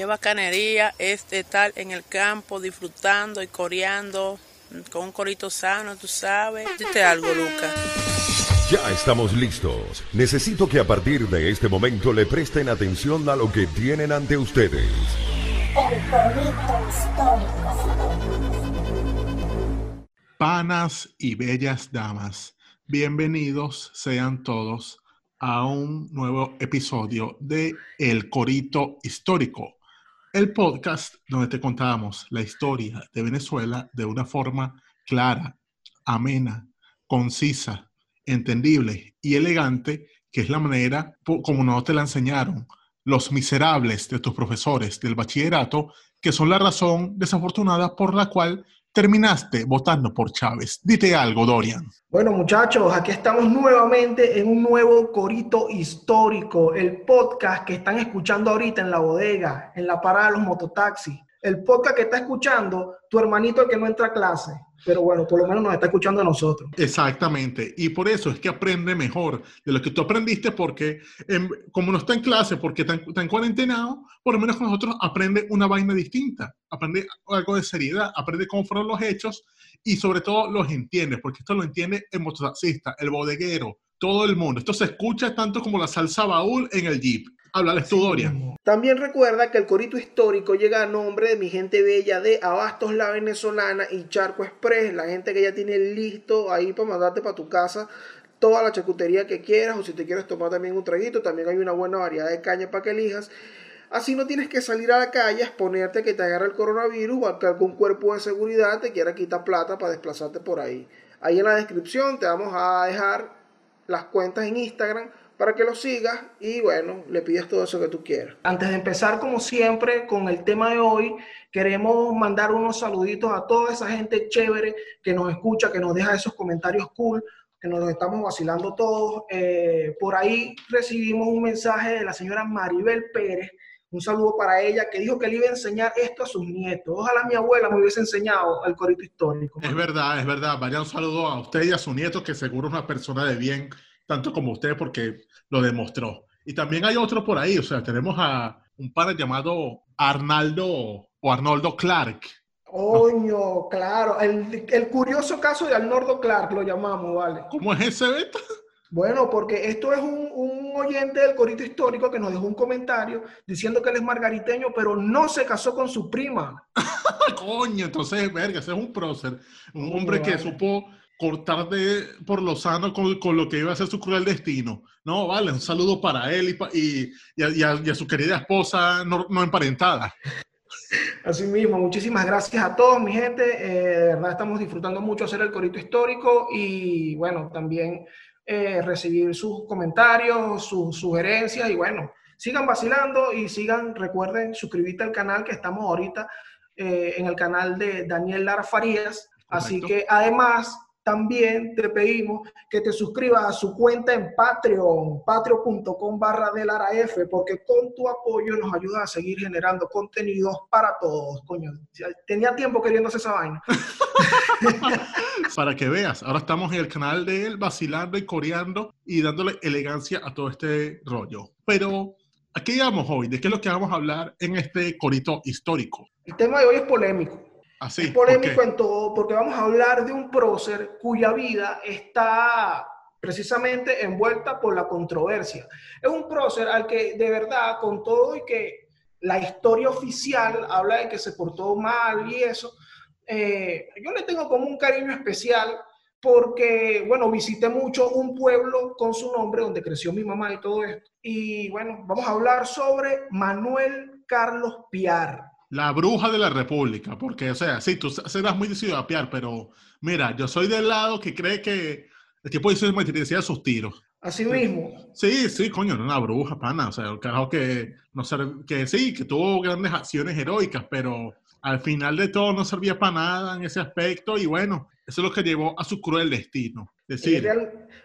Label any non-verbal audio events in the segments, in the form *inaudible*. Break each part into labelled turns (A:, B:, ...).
A: Qué bacanería es estar en el campo disfrutando y coreando con un corito sano, tú sabes. Dite algo, Lucas.
B: Ya estamos listos. Necesito que a partir de este momento le presten atención a lo que tienen ante ustedes.
C: Panas y bellas damas, bienvenidos sean todos a un nuevo episodio de El Corito Histórico, el podcast donde te contamos la historia de Venezuela de una forma clara, amena, concisa, entendible y elegante, que es la manera como no te la enseñaron los miserables de tus profesores del bachillerato, que son la razón desafortunada por la cual terminaste votando por Chávez. Dite algo, Dorian.
D: Bueno, muchachos, aquí estamos nuevamente en un nuevo corito histórico, el podcast que están escuchando ahorita en la bodega, en la parada de los mototaxis. El podcast que está escuchando tu hermanito el que no entra a clase pero bueno, por lo menos nos está escuchando a nosotros.
C: Exactamente, y por eso es que aprende mejor de lo que tú aprendiste, porque como no está en clase, porque está en, cuarentenado, por lo menos con nosotros aprende una vaina distinta, aprende algo de seriedad, aprende cómo fueron los hechos y sobre todo los entiende, porque esto lo entiende el mototaxista, el bodeguero, todo el mundo. Esto se escucha tanto como la salsa baúl en el jeep. Háblales tu Dorian.
D: También recuerda que el corito histórico llega a nombre de mi gente bella de Abastos La Venezolana y Charco Express, la gente que ya tiene listo ahí para mandarte para tu casa toda la chacutería que quieras o si te quieres tomar también un traguito, también hay una buena variedad de caña para que elijas. Así no tienes que salir a la calle a exponerte que te agarre el coronavirus o que algún cuerpo de seguridad te quiera quitar plata para desplazarte por ahí. Ahí en la descripción te vamos a dejar las cuentas en Instagram para que lo sigas y bueno, le pides todo eso que tú quieras. Antes de empezar, como siempre, con el tema de hoy, queremos mandar unos saluditos a toda esa gente chévere que nos escucha, que nos deja esos comentarios cool, que nos estamos vacilando todos. Eh, por ahí recibimos un mensaje de la señora Maribel Pérez, un saludo para ella, que dijo que le iba a enseñar esto a sus nietos. Ojalá mi abuela me hubiese enseñado el corito histórico.
C: Es verdad, es verdad. Vaya un saludo a usted y a su nieto, que seguro es una persona de bien, tanto como usted, porque lo demostró. Y también hay otro por ahí, o sea, tenemos a un padre llamado Arnaldo o Arnoldo Clark.
D: Coño, claro, el, el, curioso caso de Arnoldo Clark lo llamamos, ¿vale?
C: ¿Cómo es ese, Beto?
D: Bueno, porque esto es un, un, oyente del corito histórico que nos dejó un comentario diciendo que él es margariteño, pero no se casó con su prima. *laughs*
C: Coño, entonces, verga, ese es un prócer, un hombre que supo cortar de, por lo sano con, con, lo que iba a ser su cruel destino. No, vale, un saludo para él y, y, a, su querida esposa no, no, emparentada.
D: Así mismo, muchísimas gracias a todos, mi gente. Eh, de verdad estamos disfrutando mucho hacer el corito histórico y bueno, también eh, recibir sus comentarios, sus sugerencias y bueno, sigan vacilando y sigan, recuerden suscribirte al canal que estamos ahorita eh, en el canal de Daniel Lara Farías. Así que además también te pedimos que te suscribas a su cuenta en Patreon, patreon.com barra del F, porque con tu apoyo nos ayuda a seguir generando contenidos para todos. Coño, tenía tiempo queriendo hacer esa vaina. *laughs*
C: para que veas, ahora estamos en el canal de él vacilando y coreando y dándole elegancia a todo este rollo. Pero, ¿a qué llegamos hoy? ¿De qué es lo que vamos a hablar en este corito histórico?
D: El tema de hoy es polémico
C: Así,
D: es polémico en todo porque vamos a hablar de un prócer cuya vida está precisamente envuelta por la controversia. Es un prócer al que de verdad, con todo y que la historia oficial habla de que se portó mal y eso, eh, yo le tengo como un cariño especial porque, bueno, visité mucho un pueblo con su nombre donde creció mi mamá y todo esto. Y bueno, vamos a hablar sobre Manuel Carlos Piar.
C: La bruja de la República, porque, o sea, sí, tú serás muy decidido a piar, pero mira, yo soy del lado que cree que el tipo dice decía sus tiros.
D: Así mismo.
C: Sí, sí, coño, era una bruja, pana. O sea, el carajo que, no que sí, que tuvo grandes acciones heroicas, pero al final de todo no servía para nada en ese aspecto y bueno, eso es lo que llevó a su cruel destino. Es decir,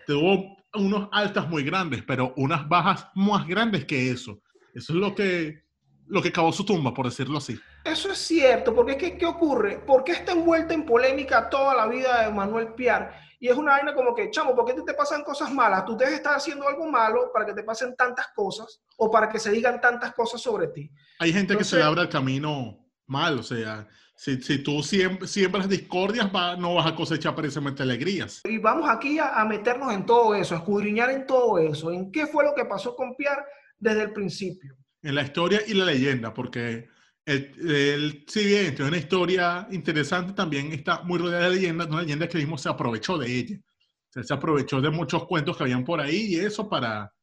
C: tuvo unos altas muy grandes, pero unas bajas más grandes que eso. Eso es lo que lo que acabó su tumba, por decirlo así.
D: Eso es cierto, porque ¿qué, ¿qué ocurre? ¿Por qué está envuelta en polémica toda la vida de Manuel Piar? Y es una vaina como que, chamo, ¿por qué te pasan cosas malas? Tú debes estar haciendo algo malo para que te pasen tantas cosas o para que se digan tantas cosas sobre ti.
C: Hay gente que se le abre el camino mal, o sea, si, si tú siempre, siembras discordias, va, no vas a cosechar precisamente alegrías.
D: Y vamos aquí a, a, meternos en todo eso, a escudriñar en todo eso, en qué fue lo que pasó con Pierre desde el principio.
C: En la historia y la leyenda, porque el, el, si bien es una historia interesante, también está muy rodeada de leyendas, una leyenda que mismo se aprovechó de ella. O sea, se aprovechó de muchos cuentos que habían por ahí y eso para,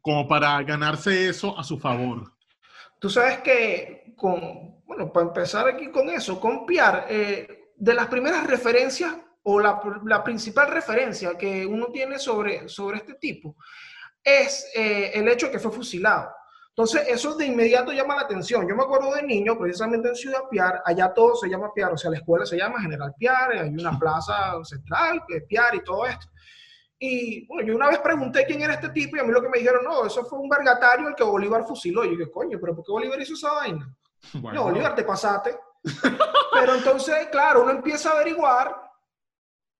C: como para ganarse eso a su favor.
D: Tú sabes que, con, bueno, para empezar aquí con eso, con Pierre, eh, de las primeras referencias o la, la, principal referencia que uno tiene sobre, sobre este tipo es eh, el hecho de que fue fusilado. Entonces, eso de inmediato llama la atención. Yo me acuerdo de niño, precisamente en Ciudad Piar, allá todo se llama Piar, o sea, la escuela se llama General Piar, hay una plaza central, que es Piar y todo esto. Y bueno, yo una vez pregunté quién era este tipo y a mí lo que me dijeron, no, eso fue un vergatario el que Bolívar fusiló. Y yo dije, coño, pero ¿por qué Bolívar hizo esa vaina? *laughs* Bueno. No, Bolívar, te pasaste. *laughs* pero entonces, claro, uno empieza a averiguar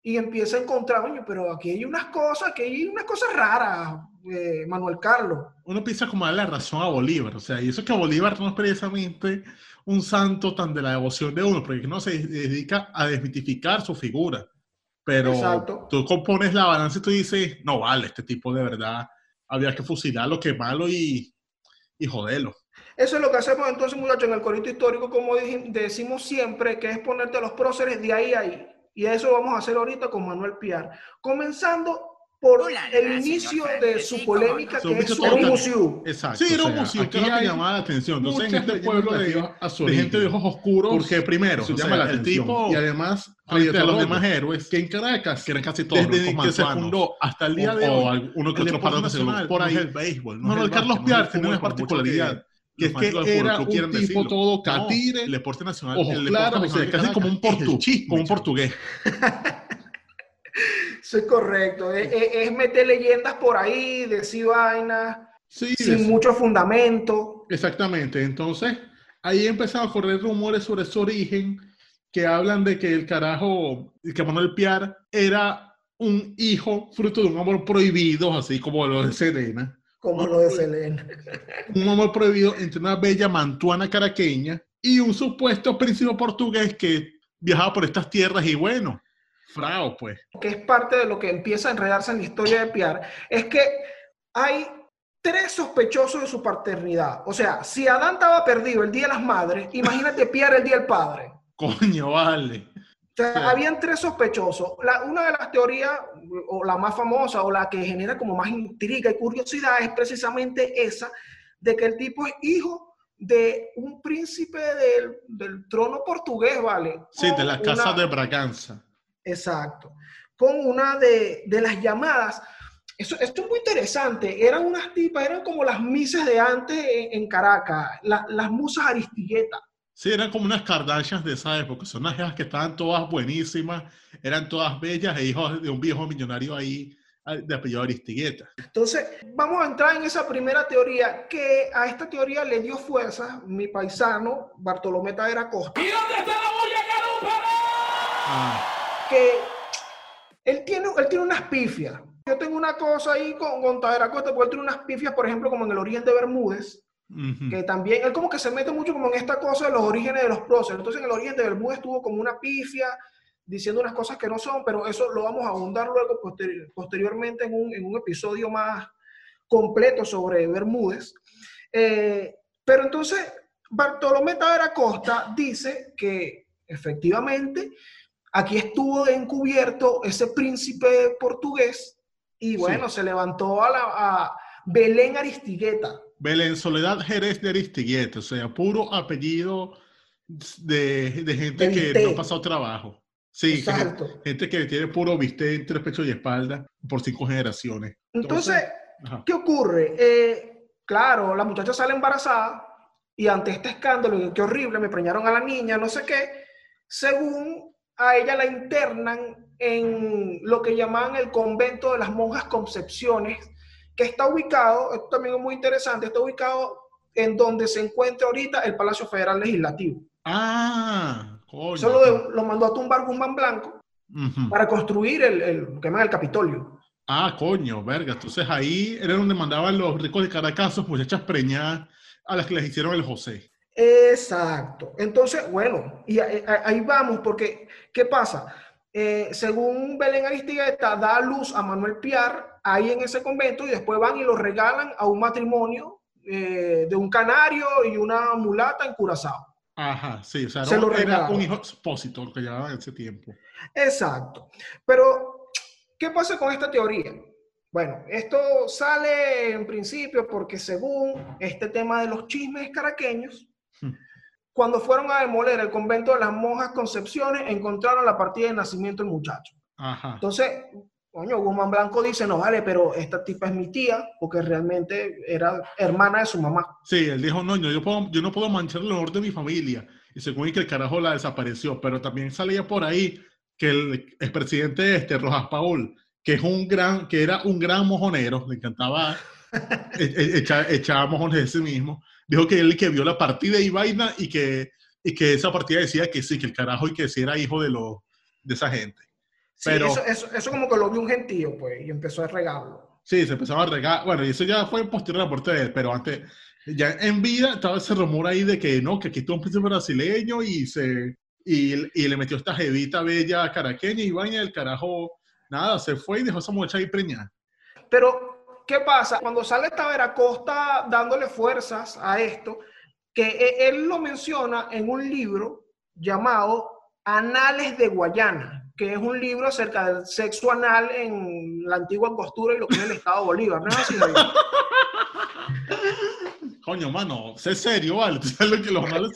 D: y empieza a encontrar, coño, pero aquí hay unas cosas, aquí hay unas cosas raras, eh, Manuel Carlos.
C: Uno piensa como darle la razón a Bolívar, o sea, y eso que Bolívar no es precisamente un santo tan de la devoción de uno, porque no se dedica a desmitificar su figura. Pero Exacto. tú compones la balanza y tú dices, no vale, este tipo de verdad había que fusilarlo, quemarlo y, y joderlo.
D: Eso es lo que hacemos entonces, muchachos, en el corito histórico, como decimos siempre, que es ponerte los próceres de ahí a ahí. Y eso vamos a hacer ahorita con Manuel Piar. Comenzando por Hola, el inicio de su polémica, no. que es era un museo.
C: Exacto. Sí, era un museo, que lo que llamaba la atención. Entonces, en este pueblo de, de, gente de ojos oscuros, porque primero, se llama la el tipo, y además, frente a los demás héroes, que en Caracas, que eran casi todos desde que se fundó hasta el día de hoy, uno que otro partido por ahí, el béisbol. No, no, el Carlos Piar tiene una particularidad que es que era un tipo decirlo. todo catire, no, el deporte nacional, ojos el claros, o sea, casi como un, portu, como un portugués. *laughs*
D: Es correcto. Es, es, meter leyendas por ahí, decir vainas, sí, sin es, mucho fundamento.
C: Exactamente. Entonces, ahí empezaron a correr rumores sobre su origen que hablan de que el carajo, que Manuel Piar era un hijo fruto de un amor prohibido, así como lo de Serena.
D: Como lo de Selena.
C: Un amor prohibido entre una bella mantuana caraqueña y un supuesto príncipe portugués que viajaba por estas tierras y bueno, frao pues.
D: Que es parte de lo que empieza a enredarse en la historia de Piar, es que hay tres sospechosos de su paternidad. O sea, si Adán estaba perdido el Día de las Madres, imagínate Piar el Día del Padre.
C: Coño, vale.
D: O sea, sí. habían tres sospechosos. La, una de las teorías, o la más famosa, o la que genera como más intriga y curiosidad, es precisamente esa, de que el tipo es hijo de un príncipe del, del trono portugués, ¿vale?
C: Sí, de la casa una... de Braganza.
D: Exacto. Con una de, de las llamadas. Eso, esto es muy interesante. Eran unas tipas, eran como las misas de antes en, en Caracas, la, las musas aristilletas.
C: Sí, eran como unas Kardashians de esa época. Son unas hijas que estaban todas buenísimas, eran todas bellas e hijos de un viejo millonario ahí de apellido Aristigueta.
D: Entonces, vamos a entrar en esa primera teoría, que a esta teoría le dio fuerza mi paisano Bartolomé Tadera Costa.
E: ¿Y dónde está la bulla
D: ah. Que él tiene, él tiene unas pifias. Yo tengo una cosa ahí con, con Tadera Costa, porque él tiene unas pifias, por ejemplo, como en el Oriente Bermúdez, Uh -huh. que también, él como que se mete mucho como en esta cosa de los orígenes de los próceres. Entonces en el Oriente Bermúdez estuvo como una pifia, diciendo unas cosas que no son, pero eso lo vamos a ahondar luego posterior, posteriormente en un, en un, episodio más completo sobre Bermúdez. Eh, pero entonces Bartolomé Tavera Costa dice que efectivamente aquí estuvo encubierto ese príncipe portugués y bueno, sí. se levantó a, la, a Belén Aristigueta.
C: Belén Soledad Jerez de Aristigueta, o sea, puro apellido de, de gente de que no ha pasado trabajo. Sí, Exacto. Que, gente que tiene puro viste entre pecho y espalda por cinco generaciones.
D: Entonces, Entonces ¿qué ocurre? Eh, claro, la muchacha sale embarazada y ante este escándalo, qué horrible, me preñaron a la niña, no sé qué, según a ella la internan en lo que llamaban el convento de las monjas Concepciones, que está ubicado, esto también es muy interesante, está ubicado en donde se encuentra ahorita el Palacio Federal Legislativo.
C: Ah,
D: coño. Solo lo, lo mandó a tumbar Guzmán Blanco. Para construir el, el, lo que llaman el Capitolio.
C: Ah, coño, verga. Entonces ahí era donde mandaban los ricos de Caracas muchachas preñadas a las que les hicieron el José.
D: Exacto. Entonces, bueno, y ahí, vamos, porque, ¿qué pasa? Eh, según Belén Aristigueta, da a luz a Manuel Piar ahí en ese convento y después van y lo regalan a un matrimonio eh, de un canario y una mulata en Curazao.
C: Ajá, sí, o sea,
D: Se
C: era,
D: lo
C: era un hijo expósito lo que llamaban en ese tiempo.
D: Exacto. Pero, ¿qué pasa con esta teoría? Bueno, esto sale en principio porque según este tema de los chismes caraqueños,
C: Hmm.
D: cuando fueron a demoler el convento de las monjas Concepciones, encontraron la partida de nacimiento del muchacho.
C: Ajá.
D: Entonces, coño, Guzmán Blanco dice, no vale, pero esta tipa es mi tía, porque realmente era hermana de su mamá.
C: Sí, él dijo, no, yo, yo, puedo, yo no puedo manchar el honor de mi familia. Y según que el carajo la desapareció, pero también salía por ahí que el expresidente este, Rojas Paul, que es un gran, que era un gran mojonero, le encantaba *laughs* e- e- echar, echar mojones de sí mismo, dijo que él que vio la partida y vaina y que, y que esa partida decía que sí, que el carajo y que sí era hijo de, los de esa gente.
D: Sí,
C: Pero-
D: eso, eso, eso como que lo vio un gentío, pues, y empezó a regarlo.
C: Sí, se empezaba a regar. Bueno, y eso ya fue posterior a la muerte de él, pero antes, ya en vida, estaba ese rumor ahí de que no, que aquí estuvo un príncipe brasileño y se y, y le metió esta jevita bella caraqueña y vaina el carajo, nada, se fue y dejó a esa muchacha ahí preñada.
D: Pero, ¿qué pasa? Cuando sale Taver Acosta dándole fuerzas a esto, que e- él lo menciona en un libro llamado Anales de Guayana, que es un libro acerca del sexo anal en la antigua costura y lo que es el Estado Bolívar. ¿No es así? *laughs*
C: Coño, mano, sé serio, ¿vale? Tú los anales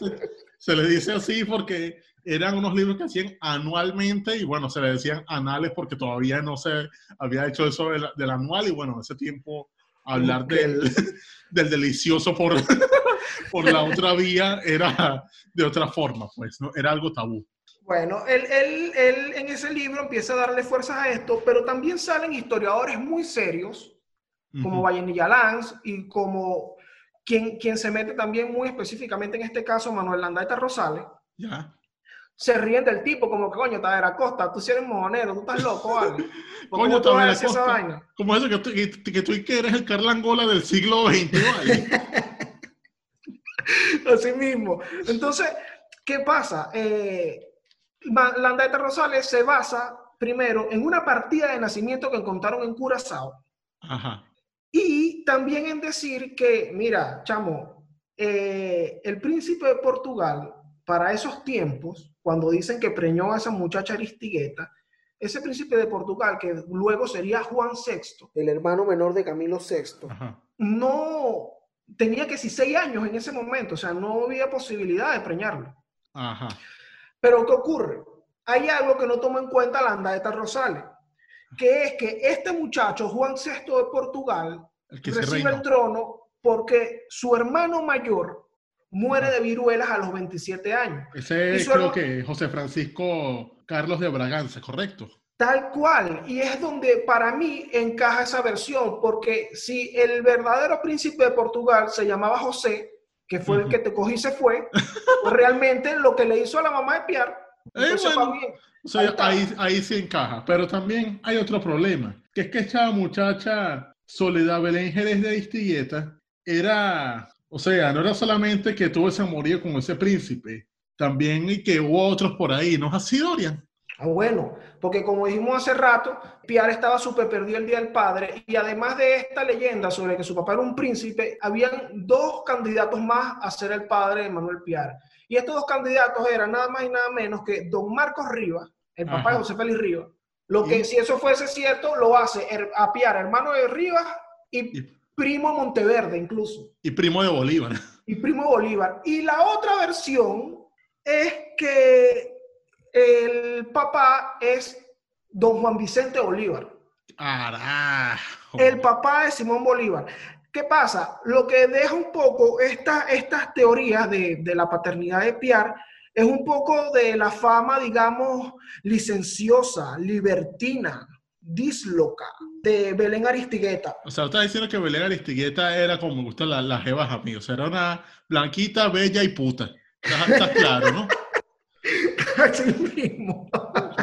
C: se, le dice así porque eran unos libros que hacían anualmente y bueno, se le decían anales porque todavía no se había hecho eso del, del anual y bueno, en ese tiempo hablar
D: Ok.
C: del, *laughs* del delicioso por, *laughs* por la otra vía era de otra forma, pues, ¿no? Era algo tabú.
D: Bueno, él, él- él en ese libro empieza a darle fuerzas a esto, pero también salen historiadores muy serios como
C: Ujú.
D: Vallenilla Lanz y como quien, quien se mete también muy específicamente en este caso, Manuel Landaeta Rosales,
C: Ya.
D: se ríen del tipo, como que coño, Tadera Acosta, tú sí eres mojonero, tú estás loco, ¿vale? *laughs* ¿Cómo
C: Coño,
D: tú vas a
C: Tadera
D: decir esa vaina?
C: Como eso que tú, que, que tú y que eres el Carlangola del siglo XX, ¿vale? *laughs*
D: Así mismo. Entonces, ¿qué pasa? Eh, Landaeta Rosales se basa primero en una partida de nacimiento que encontraron en Curazao
C: Ajá.
D: y también en decir que, mira, chamo, eh, el príncipe de Portugal, para esos tiempos, cuando dicen que preñó a esa muchacha Aristigueta, ese príncipe de Portugal, que luego sería Juan VI, el hermano menor de Camilo VI,
C: Ajá.
D: no tenía que si seis años en ese momento, o sea, no había posibilidad de preñarlo.
C: Ajá.
D: Pero ¿qué ocurre? Hay algo que no toma en cuenta la Andaeta Rosales, que es que este muchacho, Juan VI de Portugal,
C: El que
D: recibe el trono porque su hermano mayor muere de viruelas a los 27 años.
C: Ese es creo que José Francisco Carlos de Braganza, ¿correcto?
D: Tal cual. Y es donde para mí encaja esa versión, porque si el verdadero príncipe de Portugal se llamaba José, que fue el que te cogí y se fue, pues realmente lo que le hizo a la mamá de Pierre, *laughs* entonces
C: Eh, bueno.
D: bien.
C: O sea,
D: Ahí
C: ahí, ahí sí encaja. Pero también hay otro problema, que es que esta muchacha Soledad Belén Jerez de Istigueta era, o sea, no era solamente que tuvo ese amorío con ese príncipe, también y que hubo otros por ahí, ¿no es así, Dorian?
D: Ah, bueno, porque como dijimos hace rato, Piar estaba súper perdido el Día del Padre y además de esta leyenda sobre que su papá era un príncipe, habían dos candidatos más a ser el padre de Manuel Piar. Y estos dos candidatos eran nada más y nada menos que don Marcos Rivas, el papá
C: Ajá.
D: de José Félix Rivas. Lo que
C: Y-
D: si eso fuese cierto, lo hace her- a Piar, hermano de Rivas y
C: Y,
D: primo de Monteverde incluso
C: y primo de Bolívar.
D: y Primo de Bolívar. Y la otra versión es que el papá es don Juan Vicente Bolívar,
C: Carajo.
D: el papá de Simón Bolívar. ¿Qué pasa? Lo que deja un poco esta- estas teorías de, de la paternidad de Piar es un poco de la fama, digamos, licenciosa, libertina, dísloca de Belén Aristigueta.
C: O sea, estás diciendo que Belén Aristigueta era como me gustan las, las jevas a mí. O sea, era una blanquita, bella y puta. Está, está claro, ¿no? *laughs*
D: Así mismo.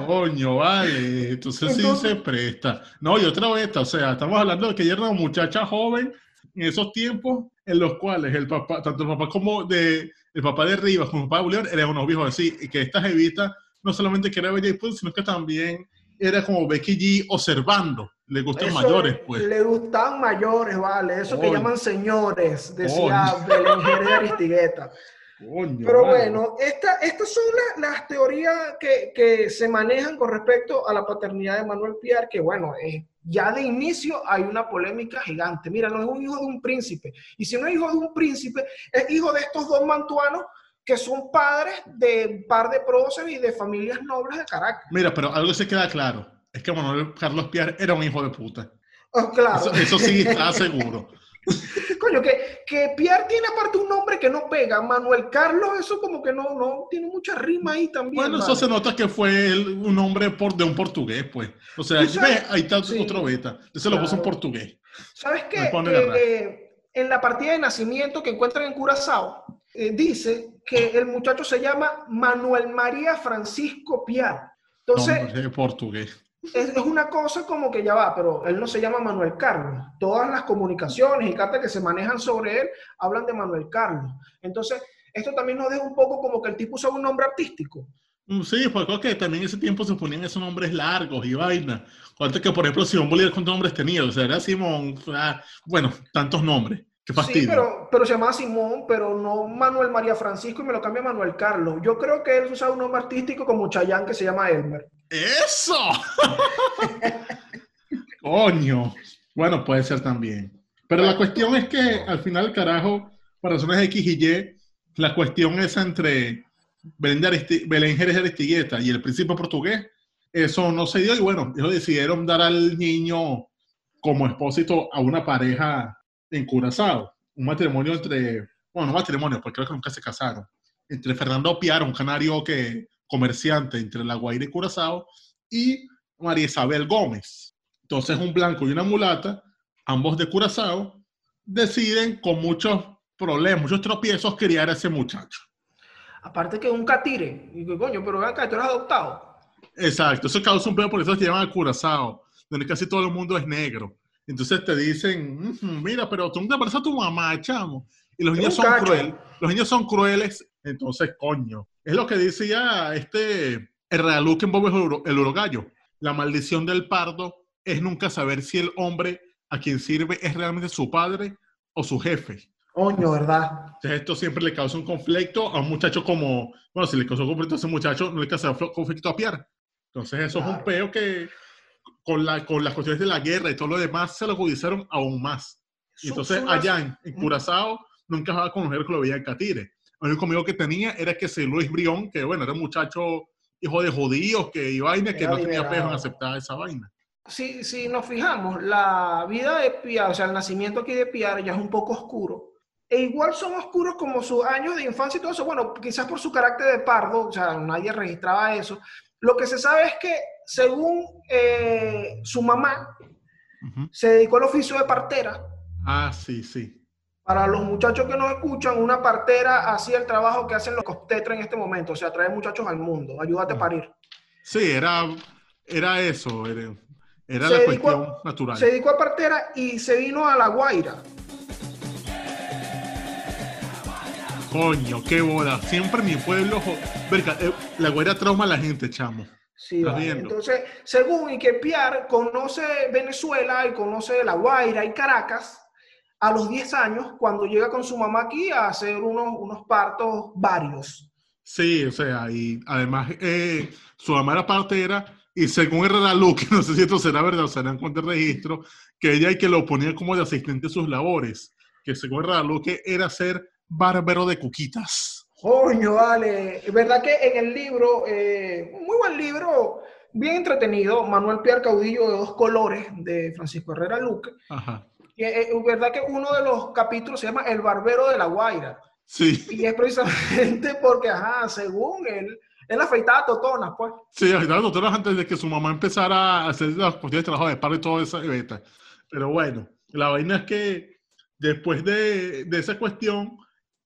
C: Coño, vale. Entonces,
D: Entonces-
C: sí se presta. No, y otra vez, o sea, estamos hablando de que ella era una muchacha joven en esos tiempos en los cuales el papá, tanto el papá como de, el papá de Rivas como el papá de Bolívar eran unos viejos así, y que esta jevita no solamente que era bella y pues, sino que también era como Becky G observando. Le gustan
D: Eso
C: mayores, pues.
D: Le gustaban mayores, vale. Eso que
C: Coño.
D: llaman señores, decía Belén *laughs* de Aristigueta.
C: Coño,
D: Pero
C: vale.
D: bueno, esta- estas son la- las teorías que, que se manejan con respecto a la paternidad de Manuel Piar, que bueno, eh, ya de inicio hay una polémica gigante. Mira, no es un hijo de un príncipe. Y si no es hijo de un príncipe, es hijo de estos dos mantuanos que son padres de un par de próceres y de familias nobles de Caracas.
C: Mira, pero algo se queda claro. Es que Manuel Carlos Piar era un hijo de puta.
D: Oh, claro.
C: Eso, eso sí está seguro. *laughs*
D: Coño, que, que Pierre tiene aparte un nombre que no pega. Manuel Carlos, eso como que no, no tiene mucha rima ahí también.
C: Bueno, eso se nota que fue el- un hombre por, de un portugués, pues. O sea, ve, ahí está
D: sí.
C: otro beta. Ese lo puso en portugués.
D: ¿Sabes qué?
C: Raro.
D: eh, en la partida de nacimiento que encuentran en Curazao, eh, dice que el muchacho se llama Manuel María Francisco Piar. Entonces,
C: Nombre portugués.
D: Es, es una cosa como que ya va, pero él no se llama Manuel Carlos. Todas las comunicaciones y cartas que se manejan sobre él hablan de Manuel Carlos. Entonces, esto también nos deja un poco como que el tipo usaba un nombre artístico.
C: Mm, Sí, pues creo que también en ese tiempo se ponían esos nombres largos y vaina. Cuanto que, por ejemplo, Simón Bolívar, ¿cuántos nombres tenía? O sea, era Simón, ah, bueno, tantos nombres. Qué fastidio.
D: Sí, pero, pero se llamaba Simón, pero no Manuel María Francisco y me lo cambia Manuel Carlos. Yo creo que él usaba un nombre artístico como Chayán que se llama Elmer.
C: ¡Eso! *laughs* Coño. Bueno, puede ser también. Pero la cuestión es que al final, carajo, por razones X y Y, la cuestión es entre Belén, Belén Jerez Aristigueta y el príncipe portugués, eso no se dio y bueno, ellos decidieron dar al niño como expósito a una pareja en Curazao. Un matrimonio entre, bueno, no matrimonio, porque creo que nunca se casaron, entre Fernando Piar, un canario que comerciante entre La Guaira y Curazao, y María Isabel Gómez. Entonces, un blanco y una mulata, ambos de Curazao, deciden con muchos problemas, muchos tropiezos, criar a ese muchacho.
D: Aparte que un catire. Y que coño, pero ven acá, tú eres adoptado.
C: Exacto, eso causa un pedo, por eso se llaman a Curazao, donde casi todo el mundo es negro. Entonces te dicen, "Ujú, mira, pero tú no te pareces a tu mamá, chamo. Y los
D: Es
C: niños son crueles. Los niños son crueles, entonces, coño. Es lo que decía este, el realuque en Bob el Uro- el Urogallo. La maldición del pardo es nunca saber si el hombre a quien sirve es realmente su padre o su jefe.
D: Coño, ¿verdad?
C: Entonces esto siempre le causa un conflicto a un muchacho como, bueno, si le causó conflicto a ese muchacho, no le causa conflicto a Pierre. Entonces eso es un
D: Claro.
C: peo que con, la, con las cuestiones de la guerra y todo lo demás se lo agudizaron aún más. Y entonces allá en, en Curazao nunca va con mujer que lo veía en Catire. El único amigo que tenía era que ese Luis Brión, que bueno, era un muchacho hijo de judíos, que y vaina, que
D: Era
C: no tenía pejo en aceptar esa vaina.
D: Si, si nos fijamos, la vida de Piar, o sea, el nacimiento aquí de Piar ya es un poco oscuro. E igual son oscuros como sus años de infancia y todo eso. Bueno, quizás por su carácter de pardo, o sea, nadie registraba eso. Lo que se sabe es que, según eh, su mamá, se dedicó al oficio de partera.
C: Ah, sí, sí.
D: Para los muchachos que nos escuchan, una partera hacía el trabajo que hacen los obstetras en este momento, o sea, traer muchachos al mundo, ayúdate a parir.
C: Sí, era, era eso, era, la
D: a-
C: cuestión natural.
D: Se dedicó a partera y se vino a La Guaira.
C: Coño, qué bola. Siempre mi pueblo. Verga, eh, la güera trauma a la gente, chamo.
D: Sí, vale. Entonces, según y que Piar conoce Venezuela y conoce La Guaira y Caracas a los 10 años, cuando llega con su mamá aquí a hacer unos, unos partos varios.
C: Sí, o sea, y además eh, su mamá era partera y según Herrera Luque, *laughs* no sé si esto será verdad o será en cuenta de registro, que ella y que lo ponía como de asistente a sus labores, que según Herrera Luque era ser bárbaro de cuquitas.
D: Coño, vale. Es verdad que en el libro, eh, muy buen libro, bien entretenido, Manuel Piar Caudillo de dos colores, de Francisco Herrera Luque.
C: Ajá.
D: Y, eh, es verdad que uno de los capítulos se llama El Barbero de la Guaira.
C: Sí,
D: Y es precisamente *laughs* porque, ajá, según él, él afeitaba totonas, pues.
C: sí, las doctoras antes de que su mamá empezara a hacer las cuestiones de trabajo de parto y todo beta. Pero bueno, la vaina es que después de, de esa cuestión,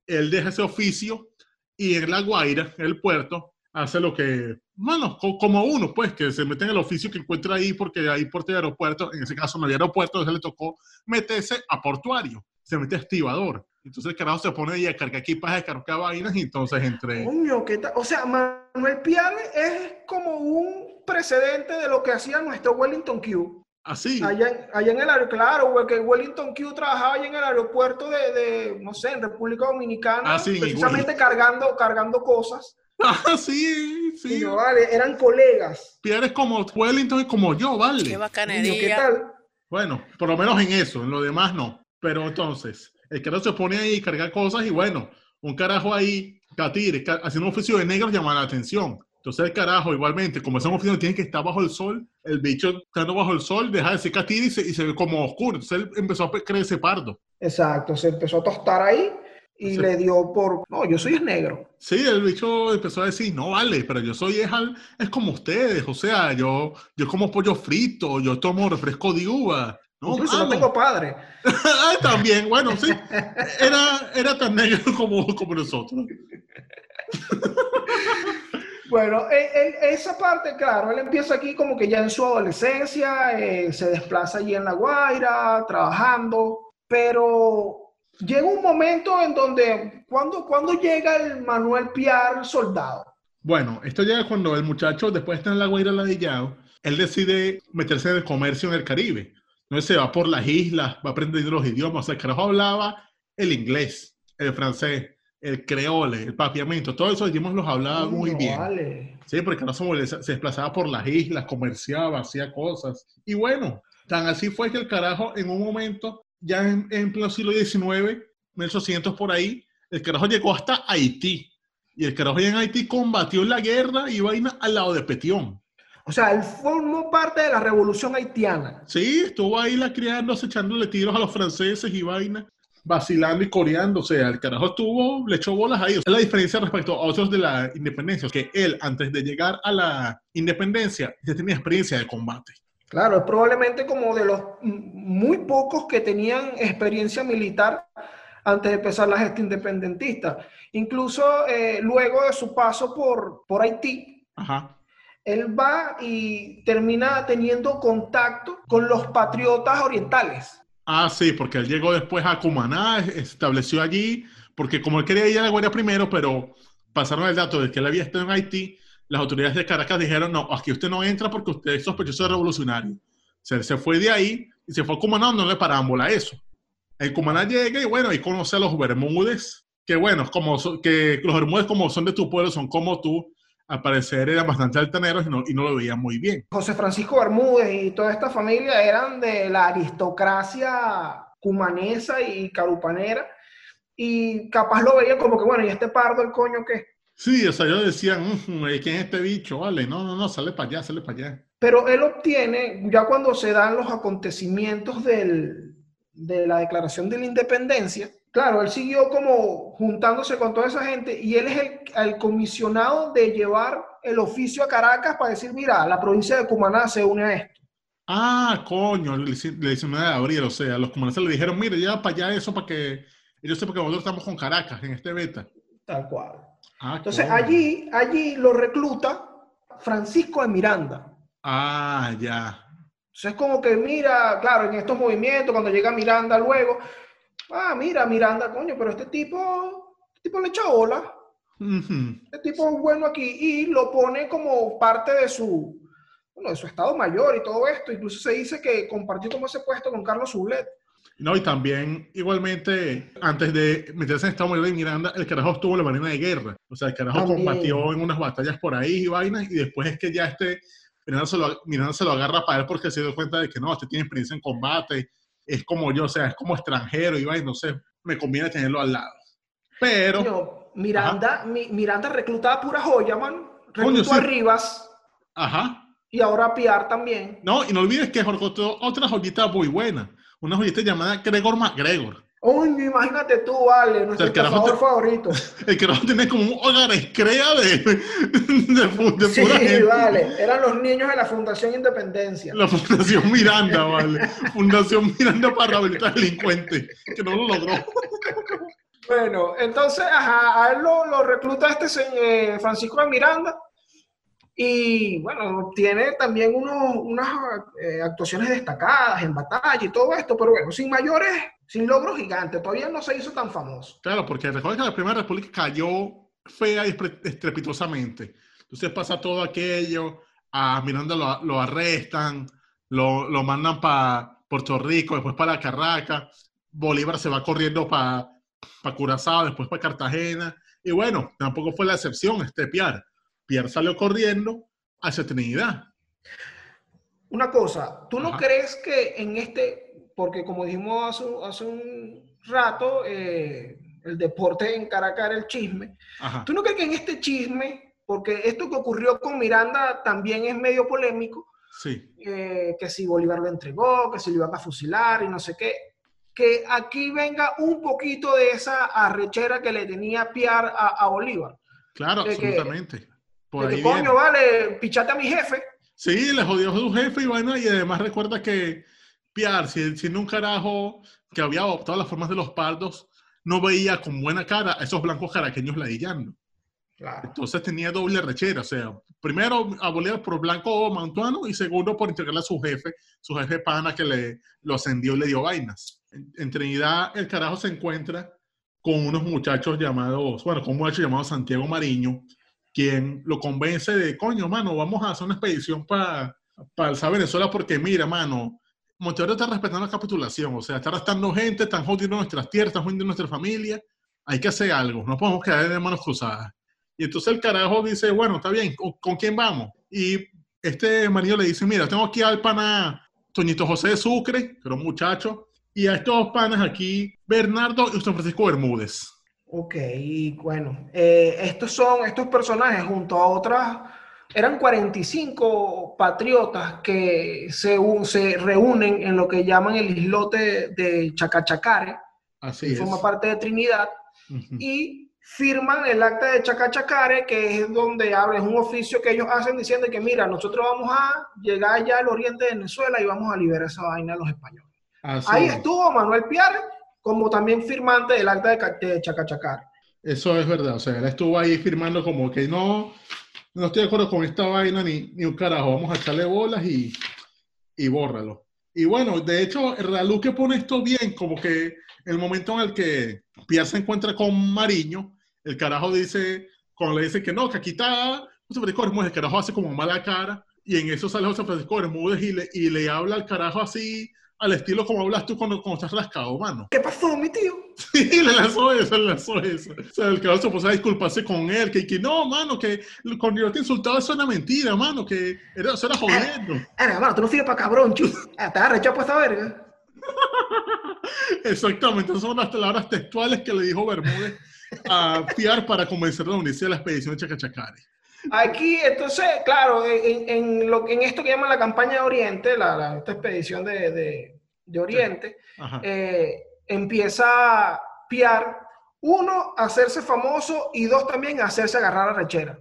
C: él deja ese oficio y en La Guaira, en el puerto, hace lo que, bueno, co- como uno, pues, que se mete en el oficio que encuentra ahí porque hay puerto de aeropuerto, en ese caso no había aeropuerto, entonces le tocó meterse a portuario, se mete a estibador. Entonces el carajo se pone ahí a cargar equipajes, a cargar vainas y entonces entre...
D: Coño, ¿qué tal? O sea, Manuel Piar es como un precedente de lo que hacía nuestro Wellington Q.
C: Así.
D: Allá, en- allá en el aeropuerto, claro, güey, que Wellington Q trabajaba allá en el aeropuerto de, de, no sé, en República Dominicana,
C: Ah, sí,
D: precisamente cargando, cargando cosas. *laughs*
C: Ah, sí,
D: Y
C: sí.
D: yo, vale, eran colegas.
C: Pierre es como Wellington y como yo,
A: Qué
C: ¿vale?
D: ¿qué
A: bacanería.
D: tal?
C: Bueno, por lo menos en eso, en lo demás no. Pero entonces, el carajo se pone ahí y carga cosas y bueno, un carajo ahí, catire, ca- haciendo un oficio de negros llama la atención. Entonces el carajo, igualmente, como es un oficio que tiene que estar bajo el sol, el bicho estando bajo el sol deja de ser catire y se, y se ve como oscuro. Entonces él empezó a creerse pardo.
D: Exacto, se empezó a tostar ahí y
C: Sí.
D: le dio por, no, yo soy negro.
C: Sí, el bicho empezó a decir, no vale, pero yo soy es, al- es como ustedes, o sea, yo, yo como pollo frito, yo tomo refresco de uva. No,
D: Incluso no
C: mano.
D: tengo padre.
C: Ay, *laughs* también, bueno, sí. *laughs* Era, era tan negro *laughs* como, como nosotros.
D: Bueno, e- e- esa parte, claro, él empieza aquí como que ya en su adolescencia, eh, se desplaza allí en La Guaira, trabajando, pero llega un momento en donde, cuando, cuando llega el Manuel Piar soldado?
C: Bueno, esto llega cuando el muchacho, después de estar en la Guaira ladillado, él decide meterse en el comercio en el Caribe. Entonces se va por las islas, va aprendiendo los idiomas. O sea, el carajo hablaba el inglés, el francés, el creole, el papiamento, todos esos idiomas los hablaba muy bien.
D: vale.
C: Sí, porque el carajo se se desplazaba por las islas, comerciaba, hacía cosas. Y bueno, tan así fue que el carajo en un momento, ya en, en pleno siglo XIX, 1800 por ahí, el carajo llegó hasta Haití. Y el carajo allá en Haití combatió la guerra y vaina al lado de Petión.
D: O sea, él formó parte de la revolución haitiana.
C: Sí, estuvo ahí la criándose, echándole tiros a los franceses y vaina, vacilando y coreando. O sea, el carajo estuvo, le echó bolas ahí. Es la diferencia respecto a otros de la independencia, que él, antes de llegar a la independencia, ya tenía experiencia de combate.
D: Claro, es probablemente como de los muy pocos que tenían experiencia militar antes de empezar la gesta independentista. Incluso eh, luego de su paso por, por Haití,
C: Ajá.
D: él va y termina teniendo contacto con los patriotas orientales.
C: Ah, sí, porque él llegó después a Cumaná, es- estableció allí, porque como él quería ir a la guardia primero, pero pasaron el dato de que él había estado en Haití, las autoridades de Caracas dijeron, no, aquí usted no entra porque usted es sospechoso de revolucionario. Él se fue de ahí y se fue a Cumaná, no le paraban bola a eso. El Cumaná llega y bueno, ahí conoce a los Bermúdez, que bueno, como so- que los Bermúdez como son de tu pueblo, son como tú, al parecer eran bastante altaneros y no, y no lo veían muy bien.
D: José Francisco Bermúdez y toda esta familia eran de la aristocracia cumanesa y carupanera. Y capaz lo veían como que, bueno, ¿y este pardo el coño qué?
C: Sí, o sea, yo decía, "Mm, ¿quién es este bicho? Vale, no, no, no, sale para allá, sale para allá.
D: Pero él obtiene, ya cuando se dan los acontecimientos del- de la declaración de la independencia, claro, él siguió como juntándose con toda esa gente y él es el, el comisionado de llevar el oficio a Caracas para decir, mira, la provincia de Cumaná se une a esto.
C: Ah, coño, el 19 de abril, o sea, los comunistas le dijeron, mire, lleva para allá eso para que ellos sepan que nosotros estamos con Caracas en este beta.
D: Tal cual.
C: Ah,
D: Entonces allí, allí lo recluta Francisco de Miranda.
C: Ah, ya.
D: Entonces es como que mira, claro, en estos movimientos, cuando llega Miranda luego, ah, mira, Miranda, coño, pero este tipo, este tipo le echa bola, este tipo es bueno aquí, y lo pone como parte de su, bueno, de su estado mayor y todo esto. Incluso se dice que compartió como ese puesto con Carlos Zulet.
C: No, y también, igualmente, antes de meterse en Estado Mayor de Miranda, el carajo estuvo en la Marina de Guerra. O sea, el carajo
D: También.
C: combatió en unas batallas por ahí y vainas, y después es que ya este, Miranda se lo, Miranda se lo agarra para él porque se dio cuenta de que no, este tiene experiencia en combate, es como yo, o sea, es como extranjero y vaina, no sé, me conviene tenerlo al lado. Pero,
D: Coño, Miranda, Mi- Miranda reclutaba pura joya, man.
C: Coño,
D: Reclutó
C: sí.
D: a Rivas
C: ajá,
D: y ahora a Piar también.
C: no, y no olvides que Jorge otra joyita muy buena, una joyita llamada Gregor MacGregor.
D: Coño, imagínate tú, vale, nuestro
C: te-
D: favorito. *laughs*
C: El carajo tiene como un hogar escrea de, de,
D: Sí,
C: pura gente.
D: vale. Eran los niños de la Fundación Independencia.
C: La Fundación Miranda, vale. Fundación Miranda para rehabilitar delincuentes, que no lo logró.
D: Bueno, entonces, ajá, a él lo, lo recluta este eh, Francisco de Miranda Y bueno, tiene también unos, unas eh, actuaciones destacadas en batalla y todo esto, pero bueno, sin mayores, sin logros gigantes, todavía no se hizo tan famoso.
C: Claro, porque recuerda que la Primera República cayó fea y estrepitosamente. Entonces pasa todo aquello, a Miranda lo, lo arrestan, lo, lo mandan para Puerto Rico, después para Caracas, Bolívar se va corriendo para pa Curazao, después para Cartagena, y bueno, tampoco fue la excepción este Piar. Piar salió corriendo hacia Trinidad.
D: Una cosa, ¿tú no crees que en este, porque como dijimos hace, hace un rato, eh, el deporte en el chisme,
C: Ajá.
D: ¿tú no crees que en este chisme, porque esto que ocurrió con Miranda también es medio polémico,
C: Sí.
D: eh, que si Bolívar lo entregó, que si lo iban a fusilar y no sé qué, que aquí venga un poquito de esa arrechera que le tenía Piar a, a Bolívar.
C: Claro,
D: De que-
C: absolutamente. Por ahí viene.
D: coño, vale, pichate a mi jefe.
C: Sí, le jodió a su jefe y vaina, y además recuerda que Piar, si- siendo un carajo que había adoptado las formas de los pardos, no veía con buena cara a esos blancos caraqueños ladillando.
D: Claro.
C: Entonces tenía doble rechera, o sea, primero a Bolívar por blanco mantuano y segundo por entregarle a su jefe, su jefe pana que le lo ascendió y le dio vainas. En, en Trinidad el carajo se encuentra con unos muchachos llamados, bueno, con un muchacho llamado Santiago Mariño, quien lo convence de, coño, mano, vamos a hacer una expedición para alzar Venezuela porque mira, mano, Monteverde está respetando la capitulación, o sea, está arrastrando gente, están jodiendo nuestras tierras, están jodiendo nuestra familia, hay que hacer algo, no podemos quedar de manos cruzadas. Y entonces el carajo dice, bueno, está bien, ¿con, quién vamos? Y este marido le dice, mira, tengo aquí al pana Toñito José de Sucre, un muchacho, y a estos panas aquí, Bernardo y San Francisco Bermúdez.
D: Ok, y bueno, eh, estos son, estos personajes junto a otras, eran 45 patriotas que se, se reúnen en lo que llaman el islote de Chacachacare,
C: Así
D: que
C: es.
D: forma parte de Trinidad, y firman el acta de Chacachacare, que es donde habla, es un oficio que ellos hacen diciendo que mira, nosotros vamos a llegar allá al oriente de Venezuela y vamos a liberar esa vaina a los españoles.
C: Así
D: Ahí
C: es.
D: estuvo Manuel Piar como también firmante del acta de, de Chacachacare.
C: Eso es verdad, o sea, él estuvo ahí firmando como que no, no estoy de acuerdo con esta vaina ni, ni un carajo, vamos a echarle bolas y, y bórralo. Y bueno, de hecho, Realu que pone esto bien, como que el momento en el que Pierre se encuentra con Mariño, el carajo dice, cuando le dice que no, que aquí está José Francisco Bermúdez, el carajo hace como mala cara, y en eso sale José Francisco Bermúdez y le, y le habla al carajo así, al estilo como hablas tú cuando, cuando estás rascado, mano.
D: ¿Qué pasó, mi tío? *laughs*
C: Sí, le lanzó eso, le lanzó eso. O sea, el cabrón se puso a disculparse con él, que, que no, mano, que cuando yo te insultaba eso era mentira, mano, que era, eso era jodiendo.
D: Ah, hermano, tú no sirves para cabrón, chu. Ah, Te arrechado por esta verga. *laughs*
C: Exactamente, esas son las palabras textuales que le dijo Bermúdez a Piar para convencerlo a unirse a la expedición de Chacachacare.
D: Aquí, entonces, claro, en, en lo, en esto que llaman la campaña de Oriente, la, la- esta expedición de, de- de Oriente,
C: Ajá.
D: eh, empieza Piar, uno, a hacerse famoso y dos, también a hacerse agarrar a rechera.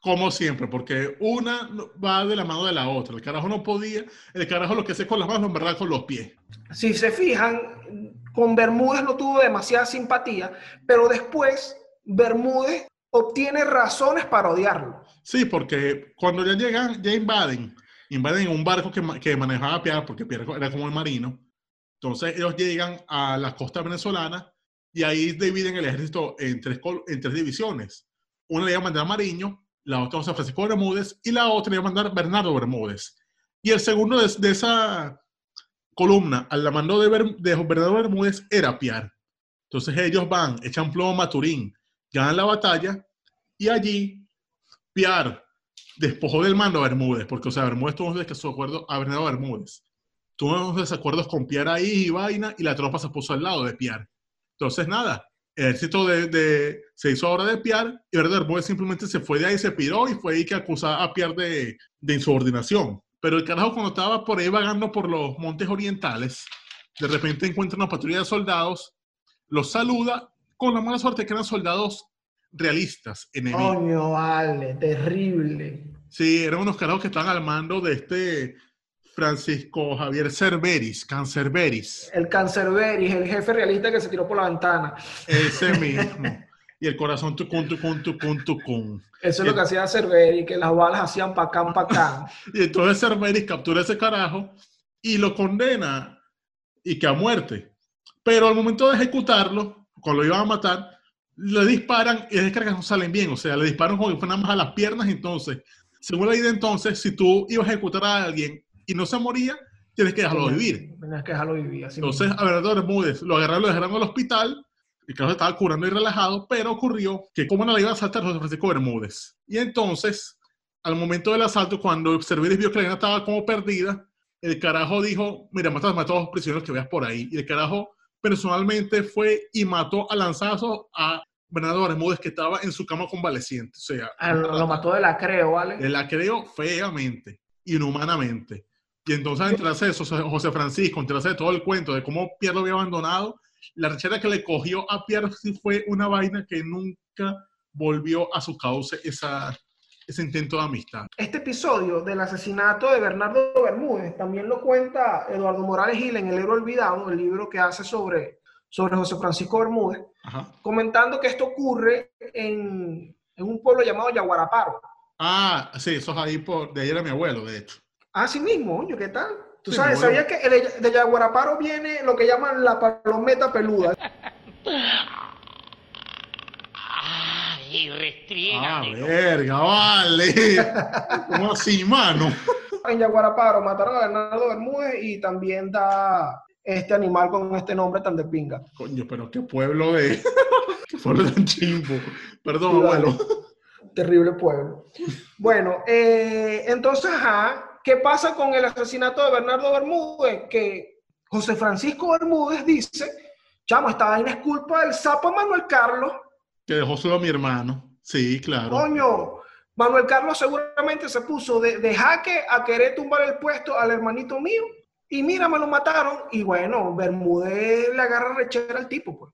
C: Como siempre, porque una va de la mano de la otra. El carajo no podía, el carajo lo que hace con las manos, en verdad con los pies.
D: Si se fijan, con Bermúdez no tuvo demasiada simpatía, pero después Bermúdez obtiene razones para odiarlo.
C: Sí, porque cuando ya llegan, ya invaden, invaden en un barco que, que manejaba Pierre, porque Pierre era como el marino. Entonces ellos llegan a la costa venezolana y ahí dividen el ejército en tres, en tres divisiones. Una le iba a mandar Mariño, la otra San Francisco Bermúdez y la otra le iba a mandar Bernardo Bermúdez. Y el segundo de, de esa columna, al la mando de, Ber- de Bernardo Bermúdez, era Pierre. Entonces ellos van, echan plomo a Maturín, ganan la batalla y allí Piar despojó del mando a Bermúdez, porque, o sea, Bermúdez tuvo un desacuerdo a Bernardo Bermúdez. Tuvo unos desacuerdos con Piar ahí y vaina, y la tropa se puso al lado de Piar. Entonces, nada, el ejército de, de- se hizo ahora de Piar, y Bernardo Bermúdez simplemente se fue de ahí, se piró, y fue ahí que acusaba a Piar de, de insubordinación. Pero el carajo, cuando estaba por ahí vagando por los montes orientales, de repente encuentra una patrulla de soldados, los saluda, con la mala suerte que eran soldados realistas, enemigos.
D: Coño, vale, terrible.
C: Sí, eran unos carajos que estaban al mando de este Francisco Javier Cerveris, Cancerveris,
D: El Cancerberis, el jefe realista que se tiró por la ventana.
C: ese *laughs* mismo. y el corazón tucun, tucun, tucun, tucun.
D: Eso es lo que hacía Cerveri, que las balas hacían pa' acá, pa' acá. *laughs*
C: Y entonces Cerveris captura ese carajo y lo condena y que a muerte. Pero al momento de ejecutarlo, cuando lo iban a matar, le disparan y es que no salen bien. O sea, le disparan como que fue nada más a las piernas. Entonces, según la de entonces, si tú ibas a ejecutar a alguien y no se moría, tienes que dejarlo vivir.
D: Tenías que dejarlo vivir. Así
C: Entonces, a Bernardo Bermúdez lo agarraron, lo dejaron al hospital. El caso estaba curando y relajado, pero ocurrió que como no le iba a saltar José Francisco Bermúdez. Y entonces, al momento del asalto, cuando Cerveris vio que la nena estaba como perdida, el carajo dijo, mira, mata, mata a todos los prisioneros que veas por ahí. Y el carajo personalmente fue y mató a lanzazos a Bernardo Bermúdez que estaba en su cama convaleciente. O sea,
D: ah, lo, lo, mató de la creo, ¿vale?
C: De la creo feamente, inhumanamente. Y entonces, enterarse de José Francisco, enterarse de todo el cuento de cómo Pierre lo había abandonado, la rechera que le cogió a Pierre sí fue una vaina que nunca volvió a su cauce esa, ese intento de amistad.
D: Este episodio del asesinato de Bernardo Bermúdez también lo cuenta Eduardo Morales Gil en El Héroe Olvidado, el libro que hace sobre, sobre José Francisco Bermúdez,
C: Ajá.
D: comentando que esto ocurre en, en, un pueblo llamado Yaguaraparo.
C: Ah, sí, eso es ahí por, de ahí era mi abuelo, de hecho.
D: Ah, sí mismo, oye, ¿qué tal? Tú
C: Sí,
D: sabes. ¿sabías que de, de Yaguaraparo viene lo que llaman la palometa peluda? *laughs*
E: Ay,
C: Ah, verga, vale. *laughs* ¿Cómo así, mano?
D: En Yaguaraparo mataron a Bernardo Bermúdez y también da este animal con este nombre tan de pinga.
C: Coño, pero qué pueblo de... *laughs* qué pueblo tan chimbo. Perdón,
D: Sí,
C: abuelo.
D: Terrible pueblo. Bueno, eh, entonces, ajá, ¿qué pasa con el asesinato de Bernardo Bermúdez? Que José Francisco Bermúdez dice, chamo, esta vaina es culpa del sapo Manuel Carlos.
C: Que dejó solo a mi hermano. Sí, claro.
D: Coño, Manuel Carlos seguramente se puso de, de jaque a querer tumbar el puesto al hermanito mío. Y mira, me lo mataron. Y bueno, Bermúdez le agarra rechera al tipo, pues.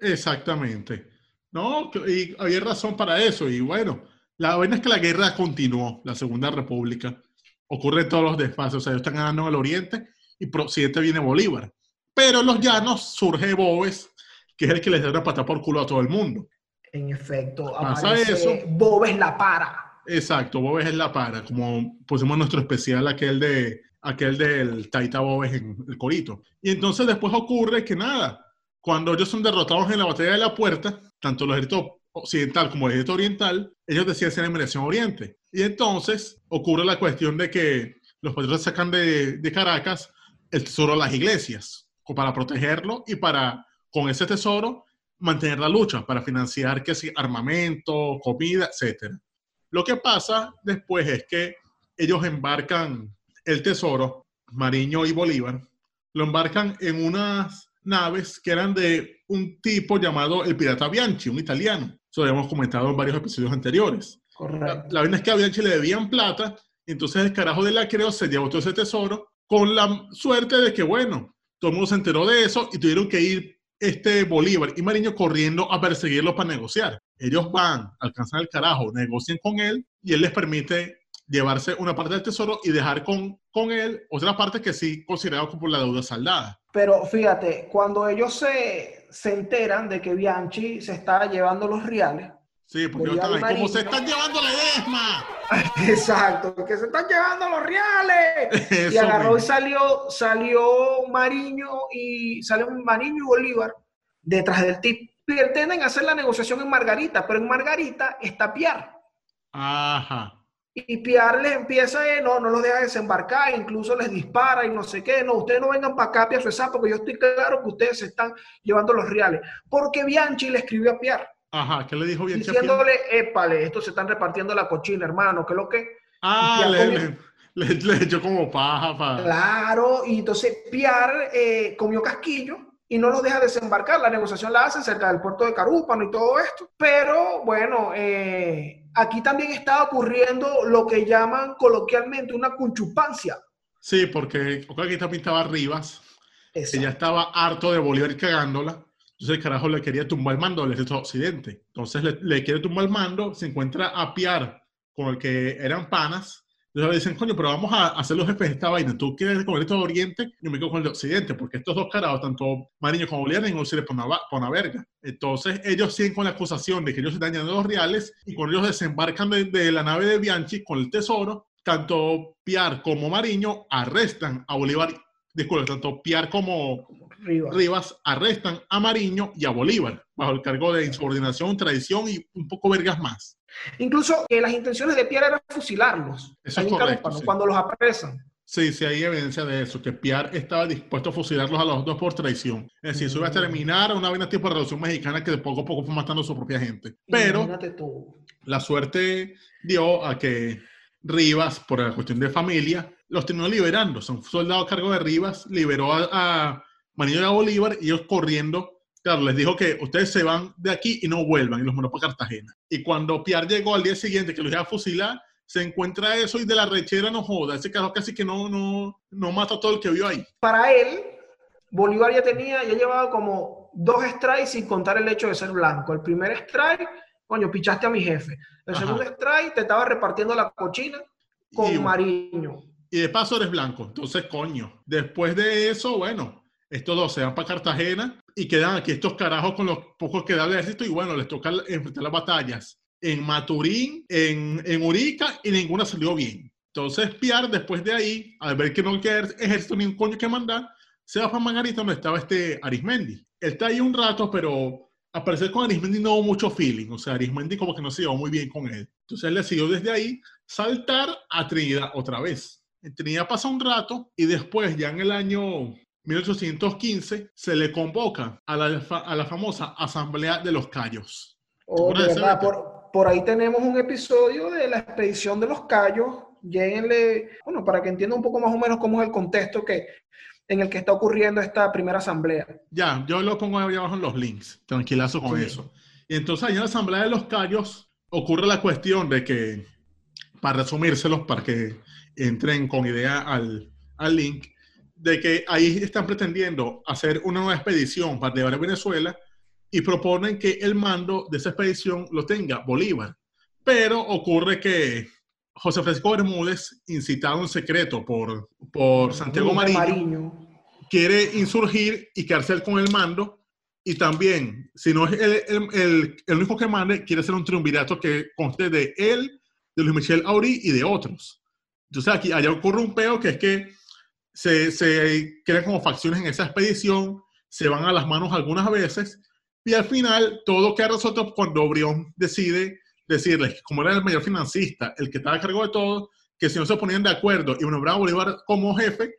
C: Exactamente. No, y había razón para eso. Y bueno, la vaina es que la guerra continuó, la Segunda República. Ocurre en todos los desfases. O sea, ellos están ganando en el oriente y por occidente viene Bolívar. Pero en los llanos surge Boves, que es el que les da una pata por culo a todo el mundo.
D: En efecto,
C: Pasa
D: aparece
C: eso.
D: Bobes la para.
C: Exacto, Boves es la para, como pusimos nuestro especial aquel de aquel del Taita Boves en el Corito. Y entonces después ocurre que nada, cuando ellos son derrotados en la batalla de la puerta, tanto el ejército occidental como el ejército oriental, ellos deciden hacer la inmigración a oriente. Y entonces ocurre la cuestión de que los patriotas sacan de, de Caracas el tesoro a las iglesias, para protegerlo y para, con ese tesoro, mantener la lucha, para financiar que sí, armamento, comida, etcétera. Lo que pasa después es que ellos embarcan el tesoro, Mariño y Bolívar, lo embarcan en unas naves que eran de un tipo llamado el Pirata Bianchi, un italiano. Eso lo habíamos comentado en varios episodios anteriores.
D: Correcto.
C: la vaina es que a Bianchi le debían plata, entonces el carajo de la creo se llevó todo ese tesoro con la suerte de que, bueno, todo el mundo se enteró de eso y tuvieron que ir este Bolívar y Mariño corriendo a perseguirlo para negociar. Ellos van, alcanzan el carajo, negocian con él y él les permite llevarse una parte del tesoro y dejar con, con él otra parte que sí considerado como la deuda saldada.
D: Pero fíjate, cuando ellos se, se enteran de que Bianchi se está llevando los reales,
C: Sí, porque están ahí, como se están llevando la desma. *laughs*
D: exacto, que se están llevando los reales. *laughs* y agarró y
C: mismo.
D: salió, salió Mariño y salió Mariño y Bolívar detrás del tipo. Pretenden hacer la negociación en Margarita, pero en Margarita está Pierre.
C: Ajá.
D: Y Piar les empieza a, no, no los deja desembarcar, incluso les dispara y no sé qué, no, ustedes no vengan para acá, Piazuesa, porque yo estoy claro que ustedes se están llevando los reales. Porque Bianchi le escribió a Piar,
C: Ajá, ¿qué le dijo Pierre?
D: diciéndole, épale, estos se están repartiendo la cochina, hermano, que lo que...
C: Ah, le,
D: comió.
C: le, le- le echó como paja para...
D: Claro, y entonces Piar eh, comió casquillo y no los deja desembarcar. La negociación la hacen cerca del puerto de Carúpano y todo esto. Pero bueno, eh, aquí también está ocurriendo lo que llaman coloquialmente una cunchupancia.
C: Sí, porque aquí también estaba Rivas, que ya
D: Exacto.
C: estaba harto de Bolívar cagándola. Entonces el carajo le quería tumbar el mando al ejército occidente. Entonces le, le quiere tumbar el mando, se encuentra a Piar, con el que eran panas, Entonces dicen, coño, pero vamos a hacer los jefes de esta vaina. Tú quieres con el de Oriente, yo me quedo con el de Occidente, porque estos dos carajos, tanto Mariño como Bolívar, no se les pone una, una verga. Entonces ellos siguen con la acusación de que ellos se dañan los reales y cuando ellos desembarcan de, de la nave de Bianchi con el tesoro, tanto Piar como Mariño arrestan a Bolívar, disculpe, tanto Piar como
D: Rivas.
C: Rivas arrestan a Mariño y a Bolívar bajo el cargo de insubordinación, traición y un poco vergas más.
D: Incluso que las intenciones de Pierre eran fusilarlos.
C: Eso es correcto, sí.
D: Cuando los apresan.
C: Sí, sí, hay evidencia de eso, que Piar estaba dispuesto a fusilarlos a los dos por traición. Es decir, eso iba a terminar una vaina tipo de revolución mexicana que de poco a poco fue matando a su propia gente. Pero la suerte dio a que Rivas, por la cuestión de familia, los terminó liberando. O sea, un soldado a cargo de Rivas liberó a, a Y a Bolívar y ellos corriendo. Claro, les dijo que ustedes se van de aquí y no vuelvan y los mandó para Cartagena. Y cuando Piar llegó al día siguiente que los iba a fusilar, se encuentra eso y de la rechera no joda. Ese carajo casi que no, no, no mata a todo el que vio ahí.
D: Para él, Bolívar ya tenía, ya llevaba como dos strikes sin contar el hecho de ser blanco. El primer strike, coño, pichaste a mi jefe. El
C: Ajá.
D: segundo strike, te estaba repartiendo la cochina con
C: Y-
D: Mariño.
C: Y de paso eres blanco. Entonces, coño. Después de eso, bueno, estos dos se van para Cartagena y quedan aquí estos carajos con los pocos que da el ejército. Y bueno, les toca enfrentar las batallas en Maturín, en, en Urica y ninguna salió bien. Entonces, Piar, después de ahí, al ver que no queda ejército ni un coño que mandar, se va para Margarita, donde estaba este Arismendi. Él está ahí un rato, pero al parecer con Arismendi no hubo mucho feeling. O sea, Arismendi como que no se llevó muy bien con él. Entonces, él decidió desde ahí saltar a Trinidad otra vez. En Trinidad pasa un rato y después, ya en el año 1815, se le convoca a la, a la famosa Asamblea de los Cayos.
D: Oh, verdad, por, por ahí tenemos un episodio de la expedición de los Cayos. Lléguenle, bueno, para que entiendan un poco más o menos cómo es el contexto que, en el que está ocurriendo esta primera asamblea.
C: Ya, yo lo pongo ahí abajo en los links, tranquilazo con
D: Sí.
C: eso. Y entonces allá en la Asamblea de los Cayos ocurre la cuestión de que, para resumírselos, para que entren con idea al, al link, de que ahí están pretendiendo hacer una nueva expedición para llevar a Venezuela y proponen que el mando de esa expedición lo tenga Bolívar. Pero ocurre que José Francisco Bermúdez, incitado en secreto por, por Santiago Mariño, quiere insurgir y quedarse con el mando. Y también, si no es el, el, el- el único que mande, quiere hacer un triunvirato que conste de él, de Luis Michel Aurí y de otros. Entonces aquí allá ocurre un peo que es que se, se crean como facciones en esa expedición, se van a las manos algunas veces y al final todo queda resuelto cuando Brión decide decirles, que como era el mayor financista, el que estaba a cargo de todo, que si no se ponían de acuerdo y nombraban a Bolívar como jefe,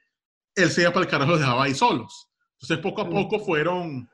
C: él se iba para el carajo, los dejaba ahí solos. Entonces, poco a poco fueron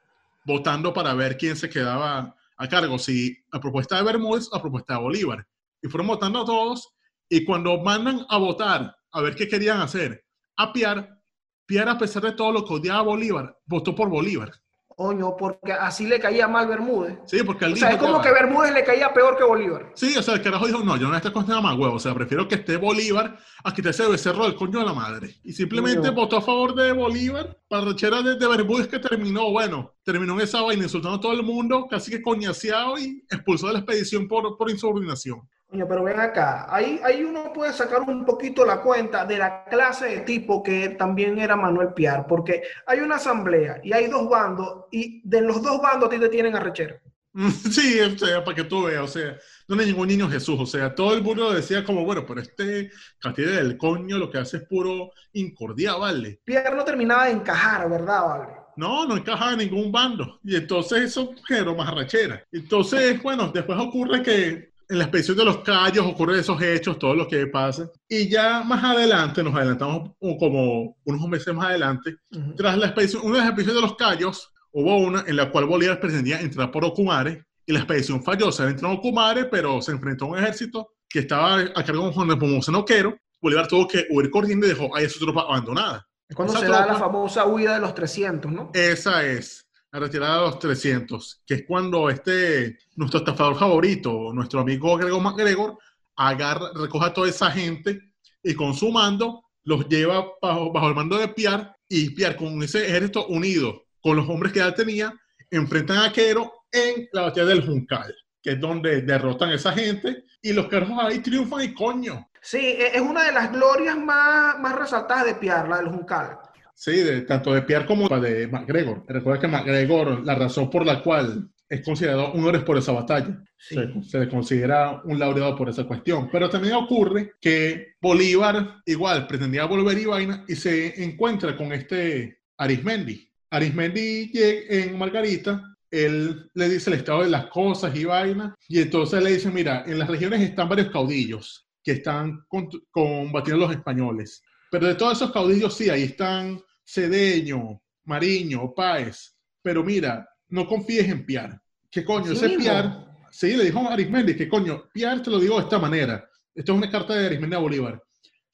C: votando para ver quién se quedaba a cargo, si a propuesta de Bermúdez o a propuesta de Bolívar. Y fueron votando a todos, y cuando mandan a votar a ver qué querían hacer, a Piar, Piar, a pesar de todo lo que odiaba a Bolívar, votó por Bolívar.
D: Coño, porque así le caía mal Bermúdez.
C: Sí, porque él
D: O sea, es como que Bermúdez le caía peor que Bolívar.
C: Sí, o sea, el carajo dijo, no, yo no estoy con nada más huevo, o sea, prefiero que esté Bolívar a que ese becerro del coño de la madre. Y simplemente
D: Coño.
C: votó a favor de Bolívar para rechera de, de Bermúdez que terminó, bueno, terminó en esa vaina insultando a todo el mundo, casi que coñaseado y expulsó de la expedición por, por insubordinación.
D: Coño, pero ven acá, ahí, ahí uno puede sacar un poquito la cuenta de la clase de tipo que también era Manuel Piar, porque hay una asamblea y hay dos bandos, y de los dos bandos a ti te tienen arrechera. *laughs*
C: Sí, o sea, para que tú veas, o sea, no hay ningún niño Jesús, o sea, todo el mundo decía como, bueno, pero este catedra del coño lo que hace es puro incordia, ¿vale?
D: Piar no terminaba de encajar, ¿verdad, Vale?
C: No, no encajaba en ningún bando. Y entonces eso generó más arrechera. Entonces, bueno, después ocurre que en la expedición de los Cayos ocurren esos hechos, todo lo que pasa. Y ya más adelante, nos adelantamos como unos meses más adelante,
D: Ujú.
C: tras la expedición, una de las expediciones de los Cayos, hubo una en la cual Bolívar pretendía entrar por Ocumare y la expedición falló. Se entrado a Ocumare, pero se enfrentó a un ejército que estaba a cargo de Juan de Nepomuceno Quero. Bolívar tuvo que huir corriendo y dejó ahí su tropa abandonada.
D: Es cuando
C: Esa
D: se da la
C: tropa-
D: famosa huida de los 300, ¿no?
C: Esa es la retirada de los 300, que es cuando este, nuestro estafador favorito, nuestro amigo Gregor MacGregor, agarra, recoge a toda esa gente y con su mando los lleva bajo, el mando de Piar y Piar con ese ejército unido, con los hombres que ya tenía, enfrentan a Quero en la batalla del Juncal, que es donde derrotan a esa gente y los carros ahí triunfan y coño.
D: Sí, e- es una de las glorias más, más resaltadas de Pierre, la del Juncal.
C: Sí, de, tanto de Pierre como de McGregor. Recuerda que McGregor, la razón por la cual es considerado un héroe por esa batalla.
D: Sí.
C: Se, se le considera un laureado por esa cuestión. Pero también ocurre que Bolívar igual pretendía volver y vaina y se encuentra con este Arismendi. Arismendi llega en Margarita, él le dice el estado de las cosas y vaina, y entonces le dice, mira, en las regiones están varios caudillos que están combatiendo a los españoles. Pero de todos esos caudillos, sí, ahí están Cedeño, Mariño, Páez. Pero mira, no confíes en Piar. ¿Qué coño?
D: ¿Así
C: Ese? Piar, sí, le dijo a Arismendi que coño, Piar te lo digo de esta manera. Esto es una carta de Arismendi a Bolívar.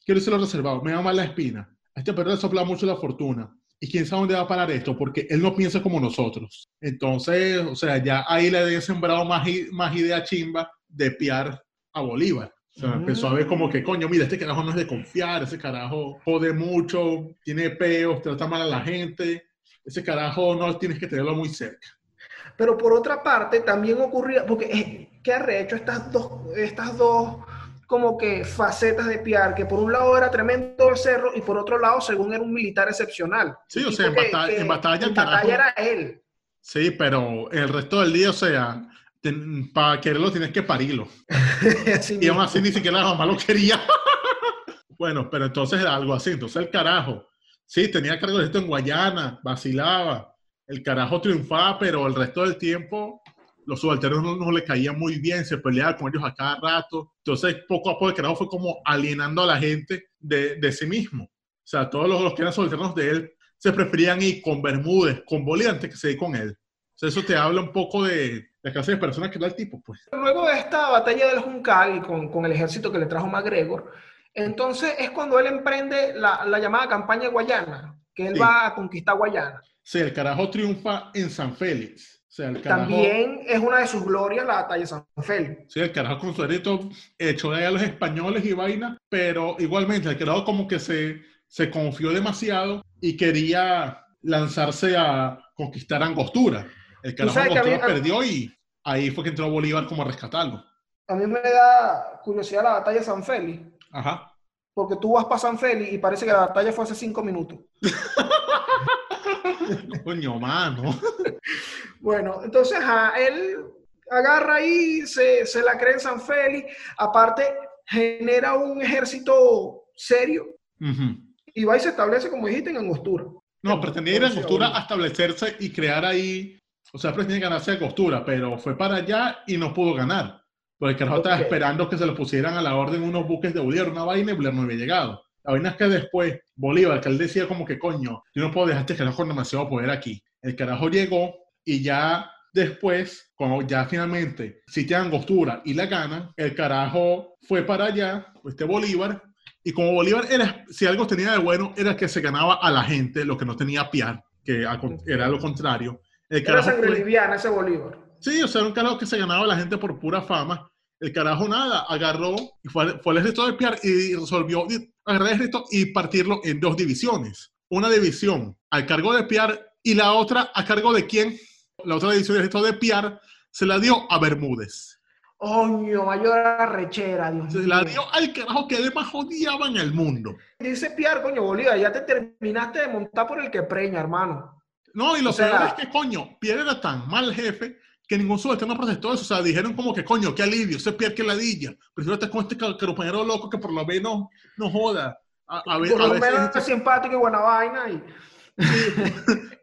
C: Quiero decirlo reservado, me da mal la espina. A este perro le sopla mucho la fortuna. Y quién sabe dónde va a parar esto, porque él no piensa como nosotros. Entonces, o sea, ya ahí le había sembrado más, más idea chimba de piar a Bolívar. O sea,
D: Mm.
C: empezó a ver como que, coño, mira, este carajo no es de confiar, ese carajo jode mucho, tiene peos, trata mal a la gente, ese carajo no tienes que tenerlo muy cerca.
D: Pero por otra parte, también ocurría, porque eh, ¿qué arrecho estas dos, estas dos como que facetas de Pierre, que por un lado era tremendo becerro y por otro lado, según era un militar excepcional.
C: Sí, o sea, en batalla- en batalla,
D: en
C: el
D: batalla era él.
C: Sí, pero el resto del día, o sea, para quererlo tienes que parirlo. *laughs* Y aún así ni siquiera la mamá lo quería. *laughs* bueno, pero entonces era algo así. Entonces el carajo, sí, tenía cargo de esto en Guayana, vacilaba. El carajo triunfaba, pero el resto del tiempo los subalternos no, no le caían muy bien, se peleaba con ellos a cada rato. Entonces poco a poco el carajo fue como alienando a la gente de, de sí mismo. O sea, todos los, los que eran subalternos de él se preferían ir con Bermúdez, con Bolívar, antes que seguir con él. O sea, eso te habla un poco de la clase de personas que era el tipo, pues.
D: Luego de esta batalla del Juncal y con, con el ejército que le trajo MacGregor, entonces es cuando él emprende la, la llamada campaña Guayana, que él
C: Sí.
D: va a conquistar Guayana.
C: Sí, el carajo triunfa en San Félix. O sea, el carajo,
D: También es una de sus glorias la batalla de San Félix.
C: Sí, el carajo con su ejército echó de ahí a los españoles y vaina, pero igualmente el carajo como que se, se confió demasiado y quería lanzarse a conquistar Angostura. El carajo
D: que a mí-
C: perdió y ahí fue que entró Bolívar como a rescatarlo.
D: A mí me da curiosidad la batalla de San Félix,
C: Ajá.
D: porque tú vas para San Félix y parece que la batalla fue hace cinco minutos. *laughs*
C: Coño, mano. *laughs*
D: Bueno, entonces ajá, él agarra ahí, se, se la cree en San Félix, aparte genera un ejército serio y va y se establece, como dijiste, en Angostura.
C: No, pretendía ir a Angostura a establecerse y crear ahí, o sea, pretendía ganarse a Angostura, pero fue para allá y no pudo ganar. Porque el carajo estaba esperando que se le pusieran a la orden unos buques de Bolívar, una vaina, y Bolívar no había llegado. La vaina es que después, Bolívar, que él decía como que, coño, yo no puedo dejar este carajo con demasiado poder aquí. El carajo llegó y ya después, cuando ya finalmente sitian Angostura y la ganan, el carajo fue para allá, este Bolívar, y como Bolívar era, si algo tenía de bueno, era que se ganaba a la gente, lo que no tenía Piar, que era lo contrario. El
D: Era
C: carajo
D: sangre
C: fue-
D: liviana ese Bolívar.
C: Sí, o sea, era un carajo que se ganaba a la gente por pura fama. El carajo nada, agarró y fue, fue al ejército de Piar y resolvió agarrar el ejército y partirlo en dos divisiones. Una división al cargo de Piar y la otra a cargo de quién. La otra división del ejército de Piar se la dio a Bermúdez.
D: Oño, mayor arrechera, Dios
C: Se
D: mío.
C: la dio al carajo que le más odiaba en el mundo.
D: Dice Piar, coño, Bolívar, ya te terminaste de montar por el que preña, hermano.
C: No, y lo
D: O sea-
C: peor es que, coño, Pierre era tan mal jefe que ningún subalterno protestó eso. O sea, dijeron como que, coño, qué alivio, ese Pierre que ladilla. Prefiero estar con este compañero loco que por lo menos no joda. A, a ve-
D: Por
C: a
D: lo
C: veces
D: menos es simpático y buena vaina. Y...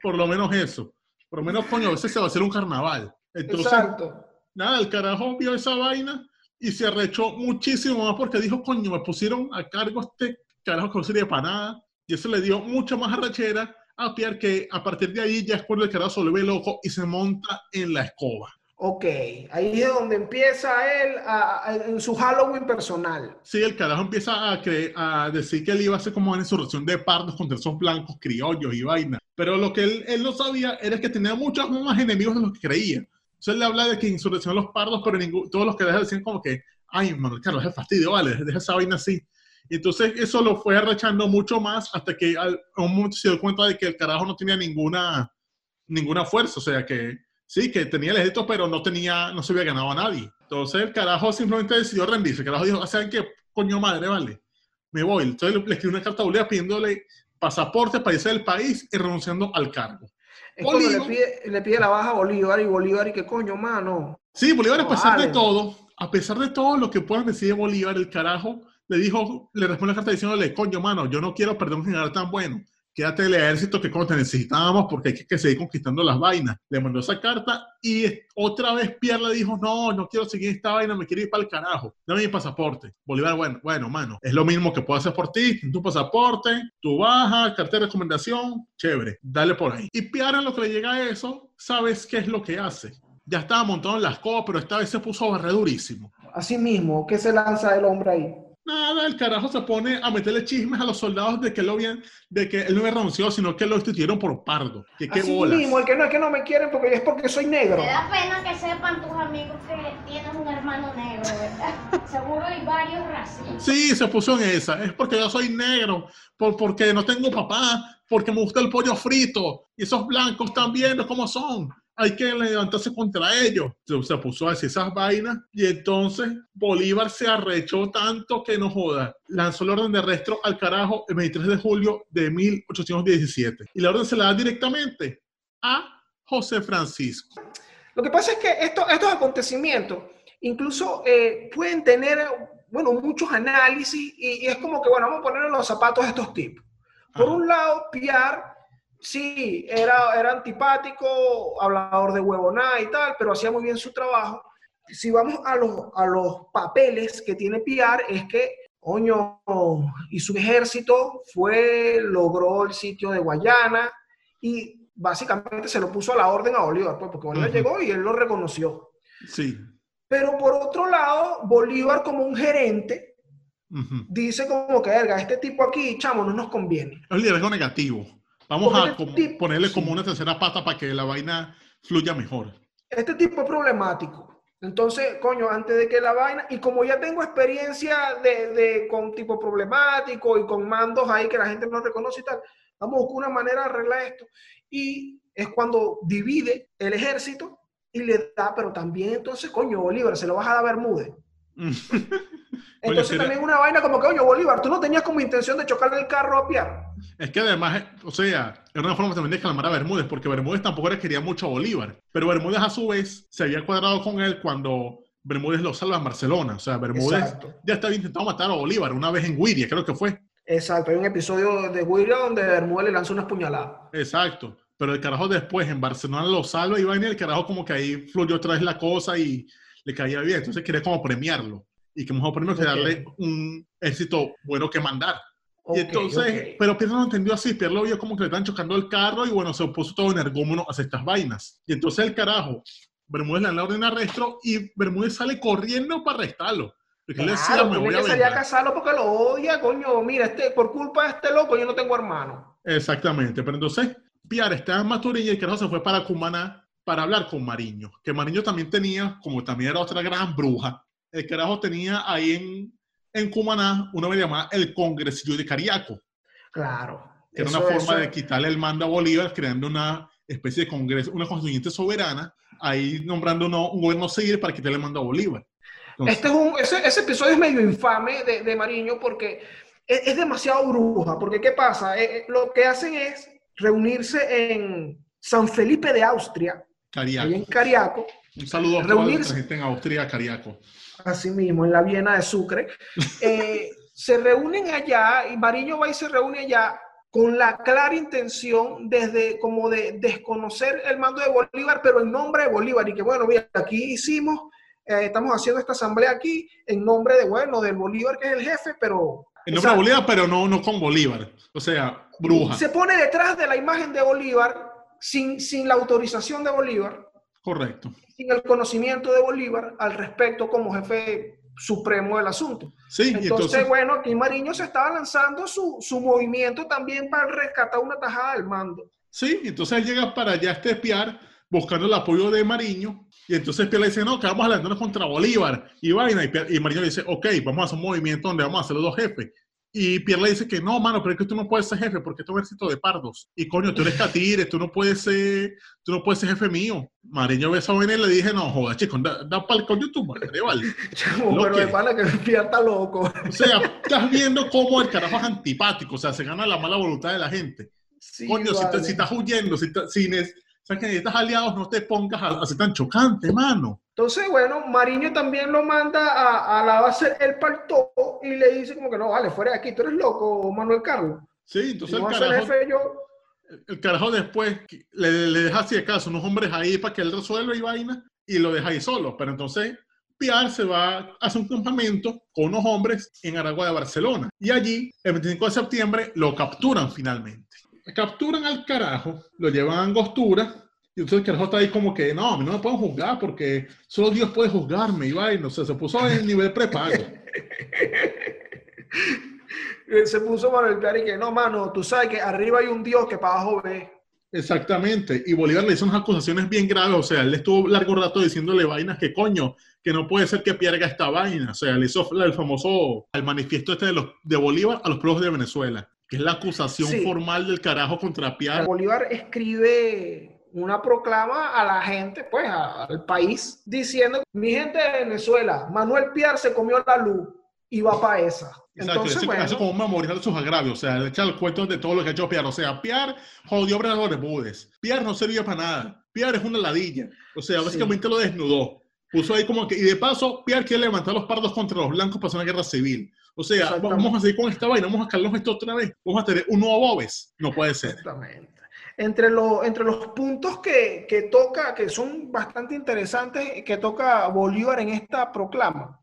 C: por lo menos eso. Por lo menos, coño, a veces se va a hacer un carnaval. Entonces,
D: Exacto.
C: nada, el carajo vio esa vaina y se arrechó muchísimo más porque dijo, coño, me pusieron a cargo este carajo que no sirve para nada. Y eso le dio mucha más arrechera a Pierre que a partir de ahí ya es cuando el carajo se vuelve loco y se monta en la escoba.
D: Ok, ahí es donde empieza él a- a- en su Halloween personal.
C: Sí, el carajo empieza a, creer, a decir que él iba a hacer como una insurrección de pardos contra esos blancos criollos y vaina. Pero lo que él, él no sabía era que tenía muchos más enemigos de los que creía. Entonces él le habla de que insurreccionó a los pardos, pero ningún- todos los que decían como que, ay, Manuel Carlos, es fastidio, vale, deja esa vaina así. Entonces eso lo fue arrechando mucho más hasta que al, a un momento se dio cuenta de que el carajo no tenía ninguna, ninguna fuerza. O sea que sí, que tenía el ejército, pero no tenía, no se había ganado a nadie. Entonces el carajo simplemente decidió rendirse. El carajo dijo, ¿saben qué? coño madre, vale, me voy. Entonces le, le escribí una carta a Bolívar pidiéndole pasaporte para irse del país y renunciando al cargo.
D: Es cuando le pide, le pide la baja a Bolívar y Bolívar y qué coño, mano.
C: Sí, Bolívar, a pesar de
D: vale.
C: todo, a pesar de todo lo que puedan decir de Bolívar, el carajo, le dijo, le responde la carta diciéndole, coño, mano, yo no quiero perder un general tan bueno. Quédate el ejército que como te necesitábamos porque hay que, seguir conquistando las vainas. Le mandó esa carta y otra vez Pierre le dijo, no, no quiero seguir esta vaina, me quiero ir para el carajo. Dame mi pasaporte. Bolívar, bueno, bueno, mano, es lo mismo que puedo hacer por ti, tu pasaporte, tu baja, carta de recomendación, chévere, dale por ahí. Y Pierre en lo que le llega a eso, ¿sabes qué es lo que hace? Ya estaba montado en las cosas, pero esta vez se puso a barrer durísimo.
D: Así mismo, ¿qué se lanza el hombre ahí?
C: Nada, el carajo se pone a meterle chismes a los soldados de que, lo habían, de que él no había renunciado, sino que lo destituyeron por pardo. Que qué
D: Así
C: bolas.
D: mismo, el que no es que no me quieren porque es porque soy negro.
E: Te da pena que sepan tus amigos que tienes un hermano negro, ¿verdad? *laughs* Seguro hay varios racistas.
C: Sí, se puso en esa. Es porque yo soy negro, por, porque no tengo papá, porque me gusta el pollo frito. Y esos blancos están viendo cómo son. Hay que levantarse contra ellos. Se, se puso a decir esas vainas. Y entonces Bolívar se arrechó tanto que no joda. Lanzó la orden de arresto al carajo el 23 de julio de 1817. Y la orden se la da directamente a José Francisco.
D: Lo que pasa es que esto- estos acontecimientos incluso eh, pueden tener, bueno, muchos análisis y, y es como que, bueno, vamos a poner en los zapatos de estos tipos. Por
C: Ajá.
D: un lado, Pierre, sí, era, era antipático, hablador de huevonada y tal, pero hacía muy bien su trabajo. Si vamos a los, a los papeles que tiene Pierre, es que, coño, y su ejército fue, logró el sitio de Guayana y básicamente se lo puso a la orden a Bolívar, pues, porque Bolívar llegó y él lo reconoció.
C: Sí.
D: Pero por otro lado, Bolívar como un gerente dice como que, verga, este tipo aquí, chamo, no nos conviene.
C: Es un liderazgo negativo. Vamos
D: Porque
C: a
D: este tipo-
C: ponerle
D: sí.
C: como una tercera pata para que la vaina fluya mejor.
D: Este tipo es problemático. Entonces, coño, antes de que la vaina, y como ya tengo experiencia de, de- con tipo problemático y con mandos ahí que la gente no reconoce y tal, vamos a buscar una manera de arreglar esto. Y es cuando divide el ejército y le da, pero también entonces, coño, Bolívar, se lo vas a dar a Bermúdez. *laughs* Entonces
C: Oye,
D: también una vaina como que, coño, Bolívar, tú no tenías como intención de chocarle el carro a Pierre.
C: Es que además, o sea, era una forma también de calmar a Bermúdez, porque Bermúdez tampoco le quería mucho a Bolívar. Pero Bermúdez a su vez se había cuadrado con él cuando Bermúdez lo salva en Barcelona. O sea, Bermúdez
D: Exacto.
C: ya estaba intentando matar a Bolívar una vez en Guiria, creo que fue.
D: Exacto, hay un episodio de Guira donde Bermúdez le lanza unas puñaladas.
C: Exacto. Pero el carajo después en Barcelona lo salva y vaina y el carajo como que ahí fluyó otra vez la cosa y le caía bien. Entonces quería como premiarlo. Y que mejor premio que darle un éxito bueno que mandar.
D: Ok,
C: y entonces,
D: ok.
C: pero Pierre no lo entendió así. Pierre lo vio como que le estaban chocando el carro y bueno, se puso todo energúmeno hacia estas vainas. Y entonces el carajo, Bermúdez le da la orden de arresto y Bermúdez sale corriendo para arrestarlo. Porque él decía,
D: Claro,
C: me voy a
D: salir a casarlo porque lo odia, coño. Mira, este, por culpa de este loco yo no tengo hermano.
C: Exactamente, pero entonces Pierre estaba en Maturín y el carajo se fue para Cumaná para hablar con Mariño, que Mariño también tenía, como también era otra gran bruja, el carajo tenía ahí en, en Cumaná una vez llamada el Congresillo de Cariaco,
D: Claro.
C: que era
D: Eso-
C: una forma
D: eso-
C: de quitarle el mando a Bolívar, creando una especie de congreso, una constituyente soberana, ahí nombrando uno- un gobierno civil para quitarle el mando a Bolívar. Entonces,
D: Este es un, ese, ese episodio es medio infame de, de Mariño porque es, es demasiado bruja. Porque, ¿qué pasa? Eh, eh, lo que hacen es reunirse en San Felipe de Austria,
C: Cariaco.
D: ahí en Cariaco,
C: Un saludo a toda la gente en Austria, Cariaco.
D: Así mismo, en la Viena de Sucre. Eh, *laughs* se reúnen allá y Mariño va y se reúne allá con la clara intención desde como de desconocer el mando de Bolívar, pero en nombre de Bolívar. Y que bueno, mira, aquí hicimos, eh, estamos haciendo esta asamblea aquí en nombre de, bueno, del Bolívar que es el jefe, pero...
C: En nombre de. Bolívar, pero no, no con Bolívar. O sea, bruja.
D: Se pone detrás de la imagen de Bolívar sin, sin la autorización de Bolívar,
C: Correcto.
D: sin el conocimiento de Bolívar al respecto como jefe supremo del asunto.
C: Sí,
D: Entonces,
C: entonces,
D: bueno, aquí Mariño se estaba lanzando su, su movimiento también para rescatar una tajada del mando.
C: sí, entonces él llega para allá a espiar buscando el apoyo de Mariño. Y entonces Pierre le dice, no, que vamos a lanzarnos contra Bolívar y vaina. Y, Mariño le dice, ok, vamos a hacer un movimiento donde vamos a ser los dos jefes. Y Pierre le dice que no, mano, pero es que tú no puedes ser jefe porque es un ejército de pardos. Y coño, tú eres catire, tú no puedes ser, tú no puedes ser jefe mío. Mariño ve esa vaina y le dije, no, joda, chico, da, da para el coño tu madre, vale. *laughs*
D: Pero de pana que Pierre está loco.
C: O sea, estás viendo cómo el carajo es antipático, o sea, se gana la mala voluntad de la gente.
D: Sí,
C: Coño, si, te-
D: vale.
C: si estás huyendo, si, te- si sabes que necesitas aliados, no te pongas a, a ser tan chocante, mano.
D: Entonces, bueno, Mariño también lo manda a, a la base El Palto y le dice como que no, vale, fuera de aquí, tú eres loco, Manuel Carlos.
C: Sí,
D: Si
C: entonces el carajo,
D: jefe, yo...
C: el carajo después le, le deja así de caso unos hombres ahí para que él resuelva y vaina y lo deja ahí solo. Pero entonces Piar se va a hacer un campamento con unos hombres en Aragua de Barcelona. Y allí, el 25 de septiembre, lo capturan finalmente. Capturan al carajo, lo llevan a Angostura. Y entonces el carajo está ahí como que, no, a mí no me pueden juzgar porque solo Dios puede juzgarme. Y vaina, o sea, se puso en nivel prepago. *laughs*
D: Se puso Manuel Piar y que no, mano, tú sabes que arriba hay un Dios que para abajo ve.
C: Exactamente, y Bolívar le hizo unas acusaciones bien graves, o sea, él estuvo largo rato diciéndole vainas que coño, que no puede ser que pierda esta vaina, o sea, le hizo el famoso, el manifiesto este de, los, de Bolívar a los pueblos de Venezuela, que es la acusación
D: Sí.
C: formal del carajo contra Piar.
D: Bolívar escribe una proclama a la gente, pues a- al país, diciendo, mi gente de Venezuela, Manuel Piar se comió la luz y va para esa.
C: Exacto,
D: Entonces,
C: hace,
D: bueno,
C: hace como un memorial de sus agravios, o sea, le echa el cuento de todo lo que ha hecho Piar, o sea, Piar jodió a los Bermúdez, Piar no servía para nada, Piar es una ladilla, o sea,
D: Sí.
C: básicamente lo desnudó, puso ahí como que, y de paso, Piar quiere levantar los pardos contra los blancos para hacer una guerra civil, o sea, vamos a seguir con esta vaina, vamos a calmarnos esto otra vez, vamos a tener un nuevo Bobes, no puede ser.
D: Exactamente. Entre, los entre los puntos que, que toca, que son bastante interesantes, que toca Bolívar en esta proclama,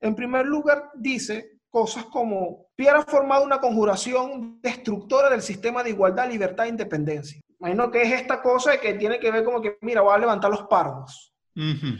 D: en primer lugar dice cosas como, Pierre ha formado una conjuración destructora del sistema de igualdad, libertad e independencia. Imagino que es esta cosa de que tiene que ver como que, mira, voy a levantar los pardos.
C: Ujú.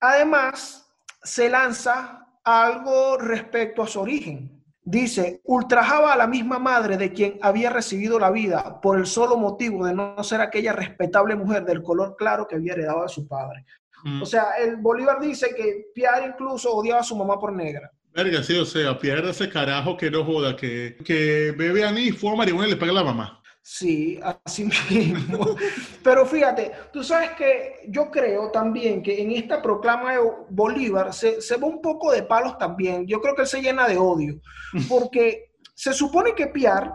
D: Además, se lanza algo respecto a su origen. Dice, ultrajaba a la misma madre de quien había recibido la vida por el solo motivo de no ser aquella respetable mujer del color claro que había heredado de su padre.
C: Mm.
D: O sea, el Bolívar dice que Piar incluso odiaba a su mamá por negra.
C: Verga, sí, o sea, Piar ese carajo que no joda, que, que bebe anís, fuma marihuana y le pega a la mamá.
D: Sí, así *laughs* mismo. Pero fíjate, tú sabes que yo creo también que en esta proclama de Bolívar se, se va un poco de palos también. Yo creo que él se llena de odio, *laughs* porque se supone que Piar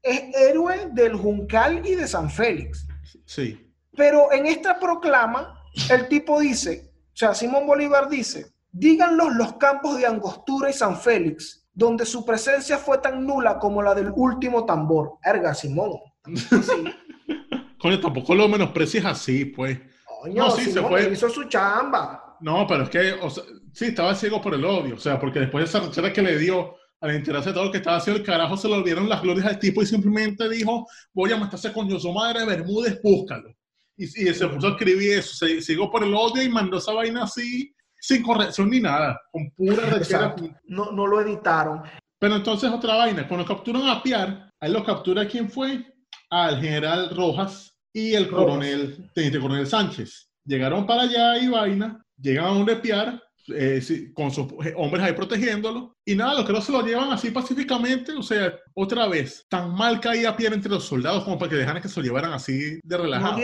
D: es héroe del Juncal y de San Félix.
C: Sí.
D: Pero en esta proclama, el tipo dice, o sea, Simón Bolívar dice, díganlos los campos de Angostura y San Félix, donde su presencia fue tan nula como la del último tambor. Erga, Simón. *laughs*
C: Coño, tampoco lo menosprecies así, pues.
D: Coño,
C: No, sí, se
D: Simón
C: fue.
D: hizo su chamba.
C: No, pero es que, o sea, sí, estaba ciego por el odio, o sea, porque después de esa rechera que le dio al enterarse de todo lo que estaba haciendo, el carajo se le olvidaron las glorias al tipo y simplemente dijo, voy a matarse con su madre de Bermúdez, búscalo. Y, y se puso a escribir eso, se ciegó por el odio y mandó esa vaina así, sin corrección ni nada, con pura rechera.
D: No, no lo editaron.
C: Pero entonces otra vaina, cuando capturan a Piar, ahí lo captura quién fue, al general Rojas y el
D: Rojas.
C: coronel, teniente coronel Sánchez. Llegaron para allá y vaina, llegan a donde Piar, eh, sí, con sus hombres ahí protegiéndolo, y nada, los que no se lo llevan así pacíficamente, o sea, otra vez, tan mal caía Piar entre los soldados como para que dejaran que se lo llevaran así de relajado.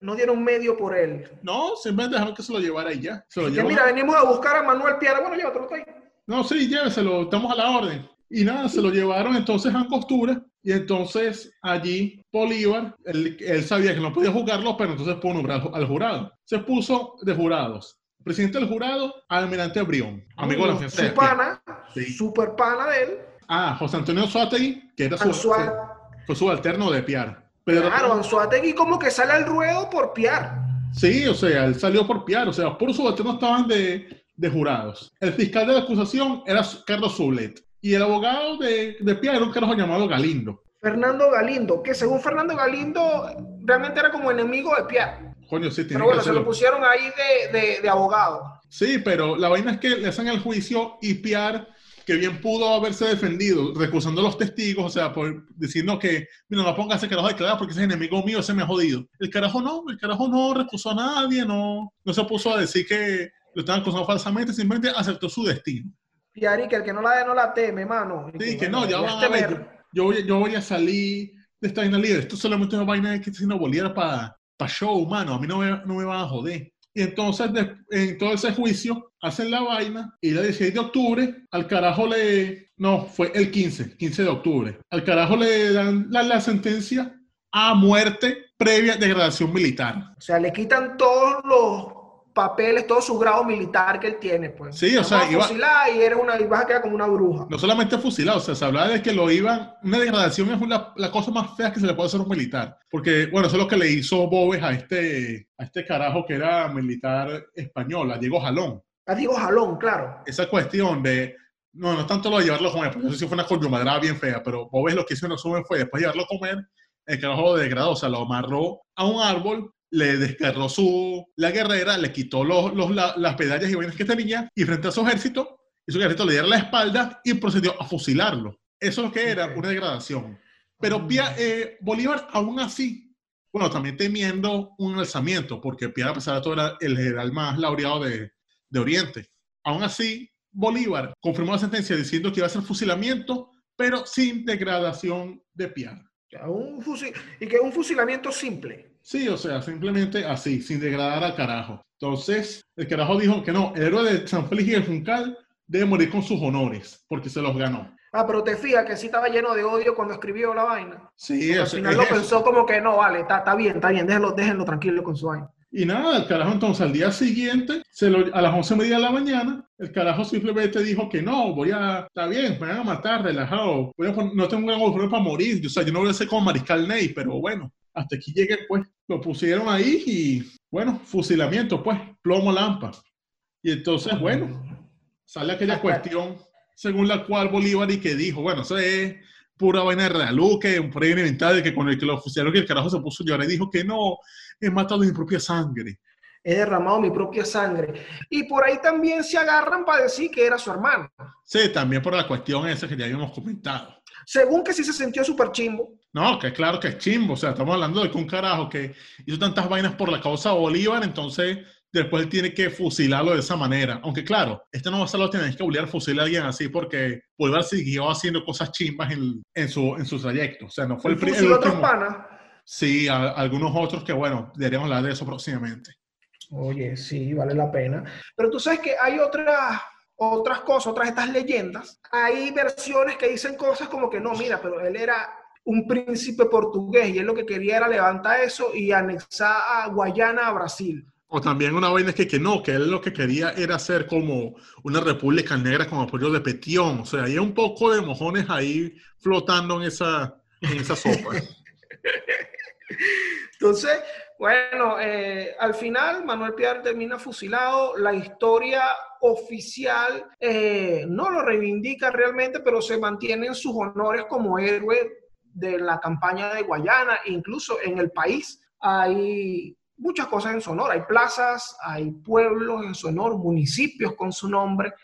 D: No dieron medio por él.
C: No, simplemente dejaron que se lo llevara y ya. Se lo llevan
D: mira, venimos a buscar a Manuel Piara. Bueno, llévatelo ahí.
C: No, sí, lléveselo, estamos a la orden. Y nada, se lo llevaron entonces a Angostura y entonces allí Bolívar, él, él sabía que no podía jugarlo, pero entonces puso nombrar al, jurado. Se puso de jurados. Presidente del jurado, Almirante Brión, amigo de la fiesta de
D: Su pana,
C: Sí.
D: super pana de él.
C: Ah, José Antonio Suategui, que era su, fue subalterno de Piar. Pero,
D: Claro, Anzuategui como que sale al ruedo por Piar.
C: Sí, o sea, él salió por Piar, o sea, por subalterno estaban de, de jurados. El fiscal de la acusación era Carlos Sublet. Y el abogado de, de Piar era un carajo llamado Galindo.
D: Fernando Galindo, que según Fernando Galindo realmente era como enemigo de Piar.
C: Coño, sí,
D: Pero
C: que
D: bueno, se lo pusieron ahí de, de- de abogado.
C: Sí, pero la vaina es que le hacen el juicio y Piar, que bien pudo haberse defendido, recusando a los testigos, o sea, por, diciendo que, mira, no ponga ese carajo a declarar porque ese es enemigo mío, ese me ha jodido. El carajo no, el carajo no recusó a nadie, no, no se puso a decir que lo estaban acusando falsamente, simplemente aceptó su destino.
D: Piari, que el que no la de no la teme, mano.
C: Sí, que no,
D: bueno,
C: ya van a ver, yo, yo voy, yo voy a salir de esta vaina libre. Esto solamente es una vaina que está haciendo Bolívar para show, mano. A mí no me, no me van a joder. Y entonces, en todo ese juicio, hacen la vaina y el 16 de octubre, al carajo le... No, fue el 15, 15 de octubre. Al carajo le dan la, la sentencia a muerte previa degradación militar.
D: O sea, le quitan todos los papeles, todo su grado militar que él tiene, pues.
C: Sí, o sea,
D: a
C: iba-
D: fusilar y eres una, y vas a quedar como una bruja.
C: No solamente fusilado, o sea, se hablaba de que lo iban. Una degradación es una- la cosa más fea que se le puede hacer a un militar. Porque, bueno, eso es lo que le hizo Bobes a este, a este carajo que era militar español, a Diego Jalón.
D: Ah, digo jalón, claro.
C: Esa cuestión de. No, no tanto lo de llevarlo a comer, porque eso sí fue una coyuntural bien fea, pero Bobes lo que hizo en resumen fue después de llevarlo a comer, el carajo lo degradó, o sea, lo amarró a un árbol, le descarró su, la guerrera, le quitó los, los- la- las medallas y vainas que tenía, y frente a su ejército, que el ejército le diera la espalda y procedió a fusilarlo. Eso es lo que era una degradación. Pero Pia- eh, Bolívar, aún así, bueno, también temiendo un alzamiento, porque Piar, a pesar de todo, era el general más laureado de, de Oriente. Aún así, Bolívar confirmó la sentencia diciendo que iba a ser fusilamiento, pero sin degradación de Piar.
D: Un fusil, y que un fusilamiento simple.
C: Sí, o sea, simplemente así, sin degradar al carajo. Entonces, el carajo dijo que no, el héroe de San Félix y el Juncal debe morir con sus honores, porque se los ganó.
D: Ah, pero te fijas que sí estaba lleno de odio cuando escribió la vaina.
C: Sí,
D: Porque al
C: eso-
D: final
C: es
D: lo
C: eso.
D: pensó como que no, vale, está, está bien, está bien, déjenlo, déjenlo tranquilo con su vaina.
C: Y nada, el carajo entonces al día siguiente, se lo- a las once y media de la mañana, el carajo simplemente dijo que no, voy a, está bien, me van a matar, relajado, voy a no tengo un gran para morir, o sea, yo no voy a ser como Mariscal Ney, pero bueno, hasta aquí llegué, pues, lo pusieron ahí y, bueno, fusilamiento, pues, plomo lampa. Y entonces, bueno, sale aquella
D: Hasta-
C: cuestión según la cual Bolívar y que dijo, bueno, eso es pura vaina de realuque, un premio inventado de que con el que lo fusilaron que el carajo se puso a llorar y dijo que no, he matado mi propia sangre.
D: He derramado mi propia sangre. Y por ahí también se agarran para decir que era su hermano.
C: Sí, también por la cuestión esa que ya habíamos comentado.
D: Según que sí se sintió súper chimbo.
C: No, que claro que es chimbo, o sea, estamos hablando de que un carajo que hizo tantas vainas por la causa de Bolívar, entonces después él tiene que fusilarlo de esa manera. Aunque claro, este no va a ser lo que tenés que obligar a fusilar a alguien así porque Bolívar siguió haciendo cosas chimbas en, en su, en su trayecto. O sea, no fue el, el
D: otros
C: último.
D: panas.
C: Sí, a- algunos otros que bueno, deberíamos hablar de eso próximamente.
D: Oye, sí, vale la pena. Pero tú sabes que hay otras, otras cosas, otras estas leyendas. Hay versiones que dicen cosas como que no, mira, pero él era un príncipe portugués y él lo que quería era levantar eso y anexar a Guayana a Brasil.
C: O también una vaina es que, que no, que él lo que quería era hacer como una república negra con apoyo de Petión. O sea, hay un poco de mojones ahí flotando en esa, en esa sopa. *laughs*
D: Entonces, bueno, eh, al final Manuel Piar termina fusilado. La historia oficial eh, no lo reivindica realmente, pero se mantienen sus honores como héroe de la campaña de Guayana. Incluso en el país hay muchas cosas en su honor. Hay plazas, hay pueblos en su honor, municipios con su nombre.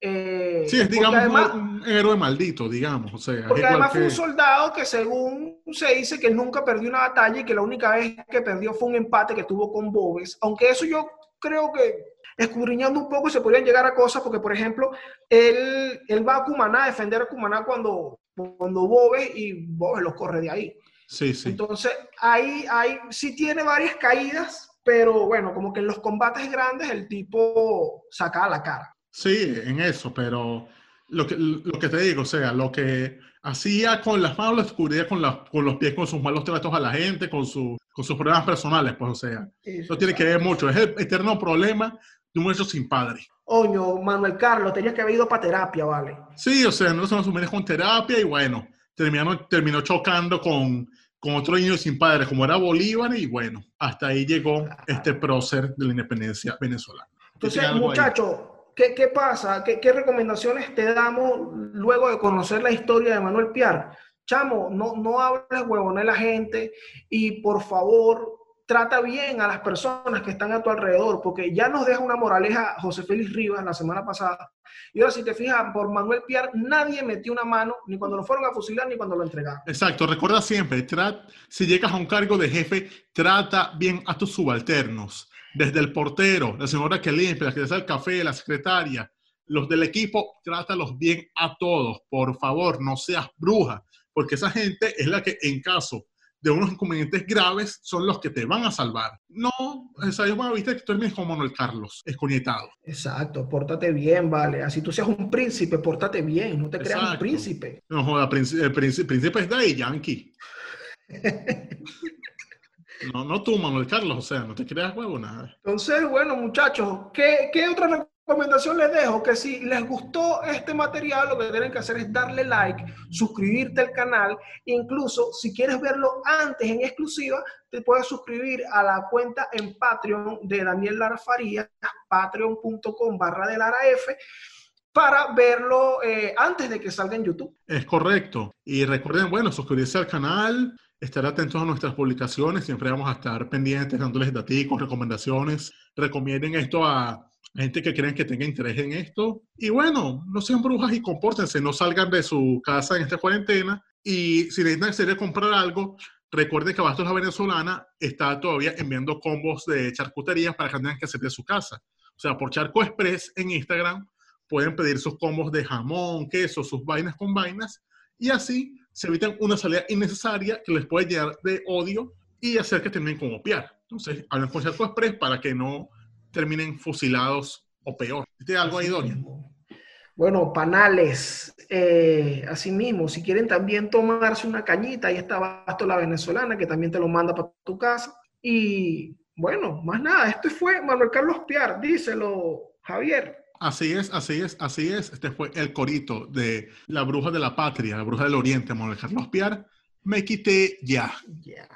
D: Eh,
C: Sí, es digamos
D: además-
C: un, héroe maldito, digamos. O sea,
D: porque además fue un soldado que según se dice que nunca perdió una batalla y que la única vez que perdió fue un empate que tuvo con Bobes. Aunque eso yo creo que escudriñando un poco se podrían llegar a cosas porque, por ejemplo, él, él va a Cumaná a defender a Cumaná cuando, cuando Bobes y Bobes lo corre de ahí.
C: Sí, sí.
D: Entonces, ahí, ahí sí tiene varias caídas, pero bueno, como que en los combates grandes el tipo saca la cara.
C: Sí, en eso, pero lo que, lo que te digo, o sea, lo que hacía con las manos lo descubría con, las- con los pies, con sus malos tratos a la gente, con, su, con sus problemas personales, pues, o sea, eso tiene que ver mucho. Es el eterno problema de un muchacho sin padre.
D: Oño, Manuel Carlos, tenías que haber ido para terapia, ¿vale?
C: Sí, o sea, no se nos con terapia y bueno, terminó, terminó chocando con, con otro niño sin padre, como era Bolívar, y bueno, hasta ahí llegó este prócer de la independencia venezolana.
D: Entonces,
C: ¿Tiene algo ahí?
D: muchacho, ¿qué, qué pasa? ¿Qué, ¿Qué recomendaciones te damos luego de conocer la historia de Manuel Piar? Chamo, no, no hables huevones a la gente y por favor trata bien a las personas que están a tu alrededor, porque ya nos deja una moraleja José Félix Rivas la semana pasada. Y ahora, si te fijas, por Manuel Piar nadie metió una mano, ni cuando lo fueron a fusilar, ni cuando lo entregaron.
C: Exacto, recuerda siempre, si llegas a un cargo de jefe, trata bien a tus subalternos, desde el portero, la señora que limpia, la que hace el café, la secretaria, los del equipo, trátalos bien a todos. Por favor, no seas bruja, porque esa gente es la que en caso de unos inconvenientes graves son los que te van a salvar. No, esa es una vista que tú eres como Manuel Carlos, escoñetado.
D: Exacto, pórtate bien, vale. Así tú seas un príncipe, pórtate bien, no te creas un
C: Exacto.
D: príncipe.
C: No joda, príncipe- el príncipe, príncipe es de Yankee. *laughs* No, no tú, Manuel Carlos, o sea, no te creas huevo nada.
D: Entonces, bueno, muchachos, ¿qué, qué otra recomendación les dejo? Que si les gustó este material, lo que tienen que hacer es darle like, suscribirte al canal. Incluso, si quieres verlo antes en exclusiva, te puedes suscribir a la cuenta en Patreon de Daniel Lara Farías, patreon.com barra de Lara F, para verlo eh, antes de que salga en YouTube.
C: Es correcto. Y recuerden, bueno, suscribirse al canal, estar atentos a nuestras publicaciones. Siempre vamos a estar pendientes, dándoles datos, recomendaciones. Recomienden esto a gente que creen que tenga interés en esto. Y bueno, no sean brujas y compórtense. No salgan de su casa en esta cuarentena. Y si necesitan comprar algo, recuerden que Bastos La Venezolana está todavía enviando combos de charcutería para que tengan que hacer de su casa. O sea, por Charco Express en Instagram pueden pedir sus combos de jamón, queso, sus vainas con vainas, y así se evitan una salida innecesaria que les puede llenar de odio y hacer que terminen con opiar. Entonces, hablen con Charco Express para que no terminen fusilados o peor. ¿Tiene algo ahí, Doña?
D: Bueno, panales, eh, así mismo, si quieren también tomarse una cañita, ahí está Basto la venezolana, que también te lo manda para tu casa. Y bueno, más nada, este fue Manuel Carlos Piar, díselo, Javier.
C: Así es, así es, así es. Este fue el corito de la bruja de la patria, la bruja del oriente, Manuel Carlos Piar. Me quité ya.
D: Ya.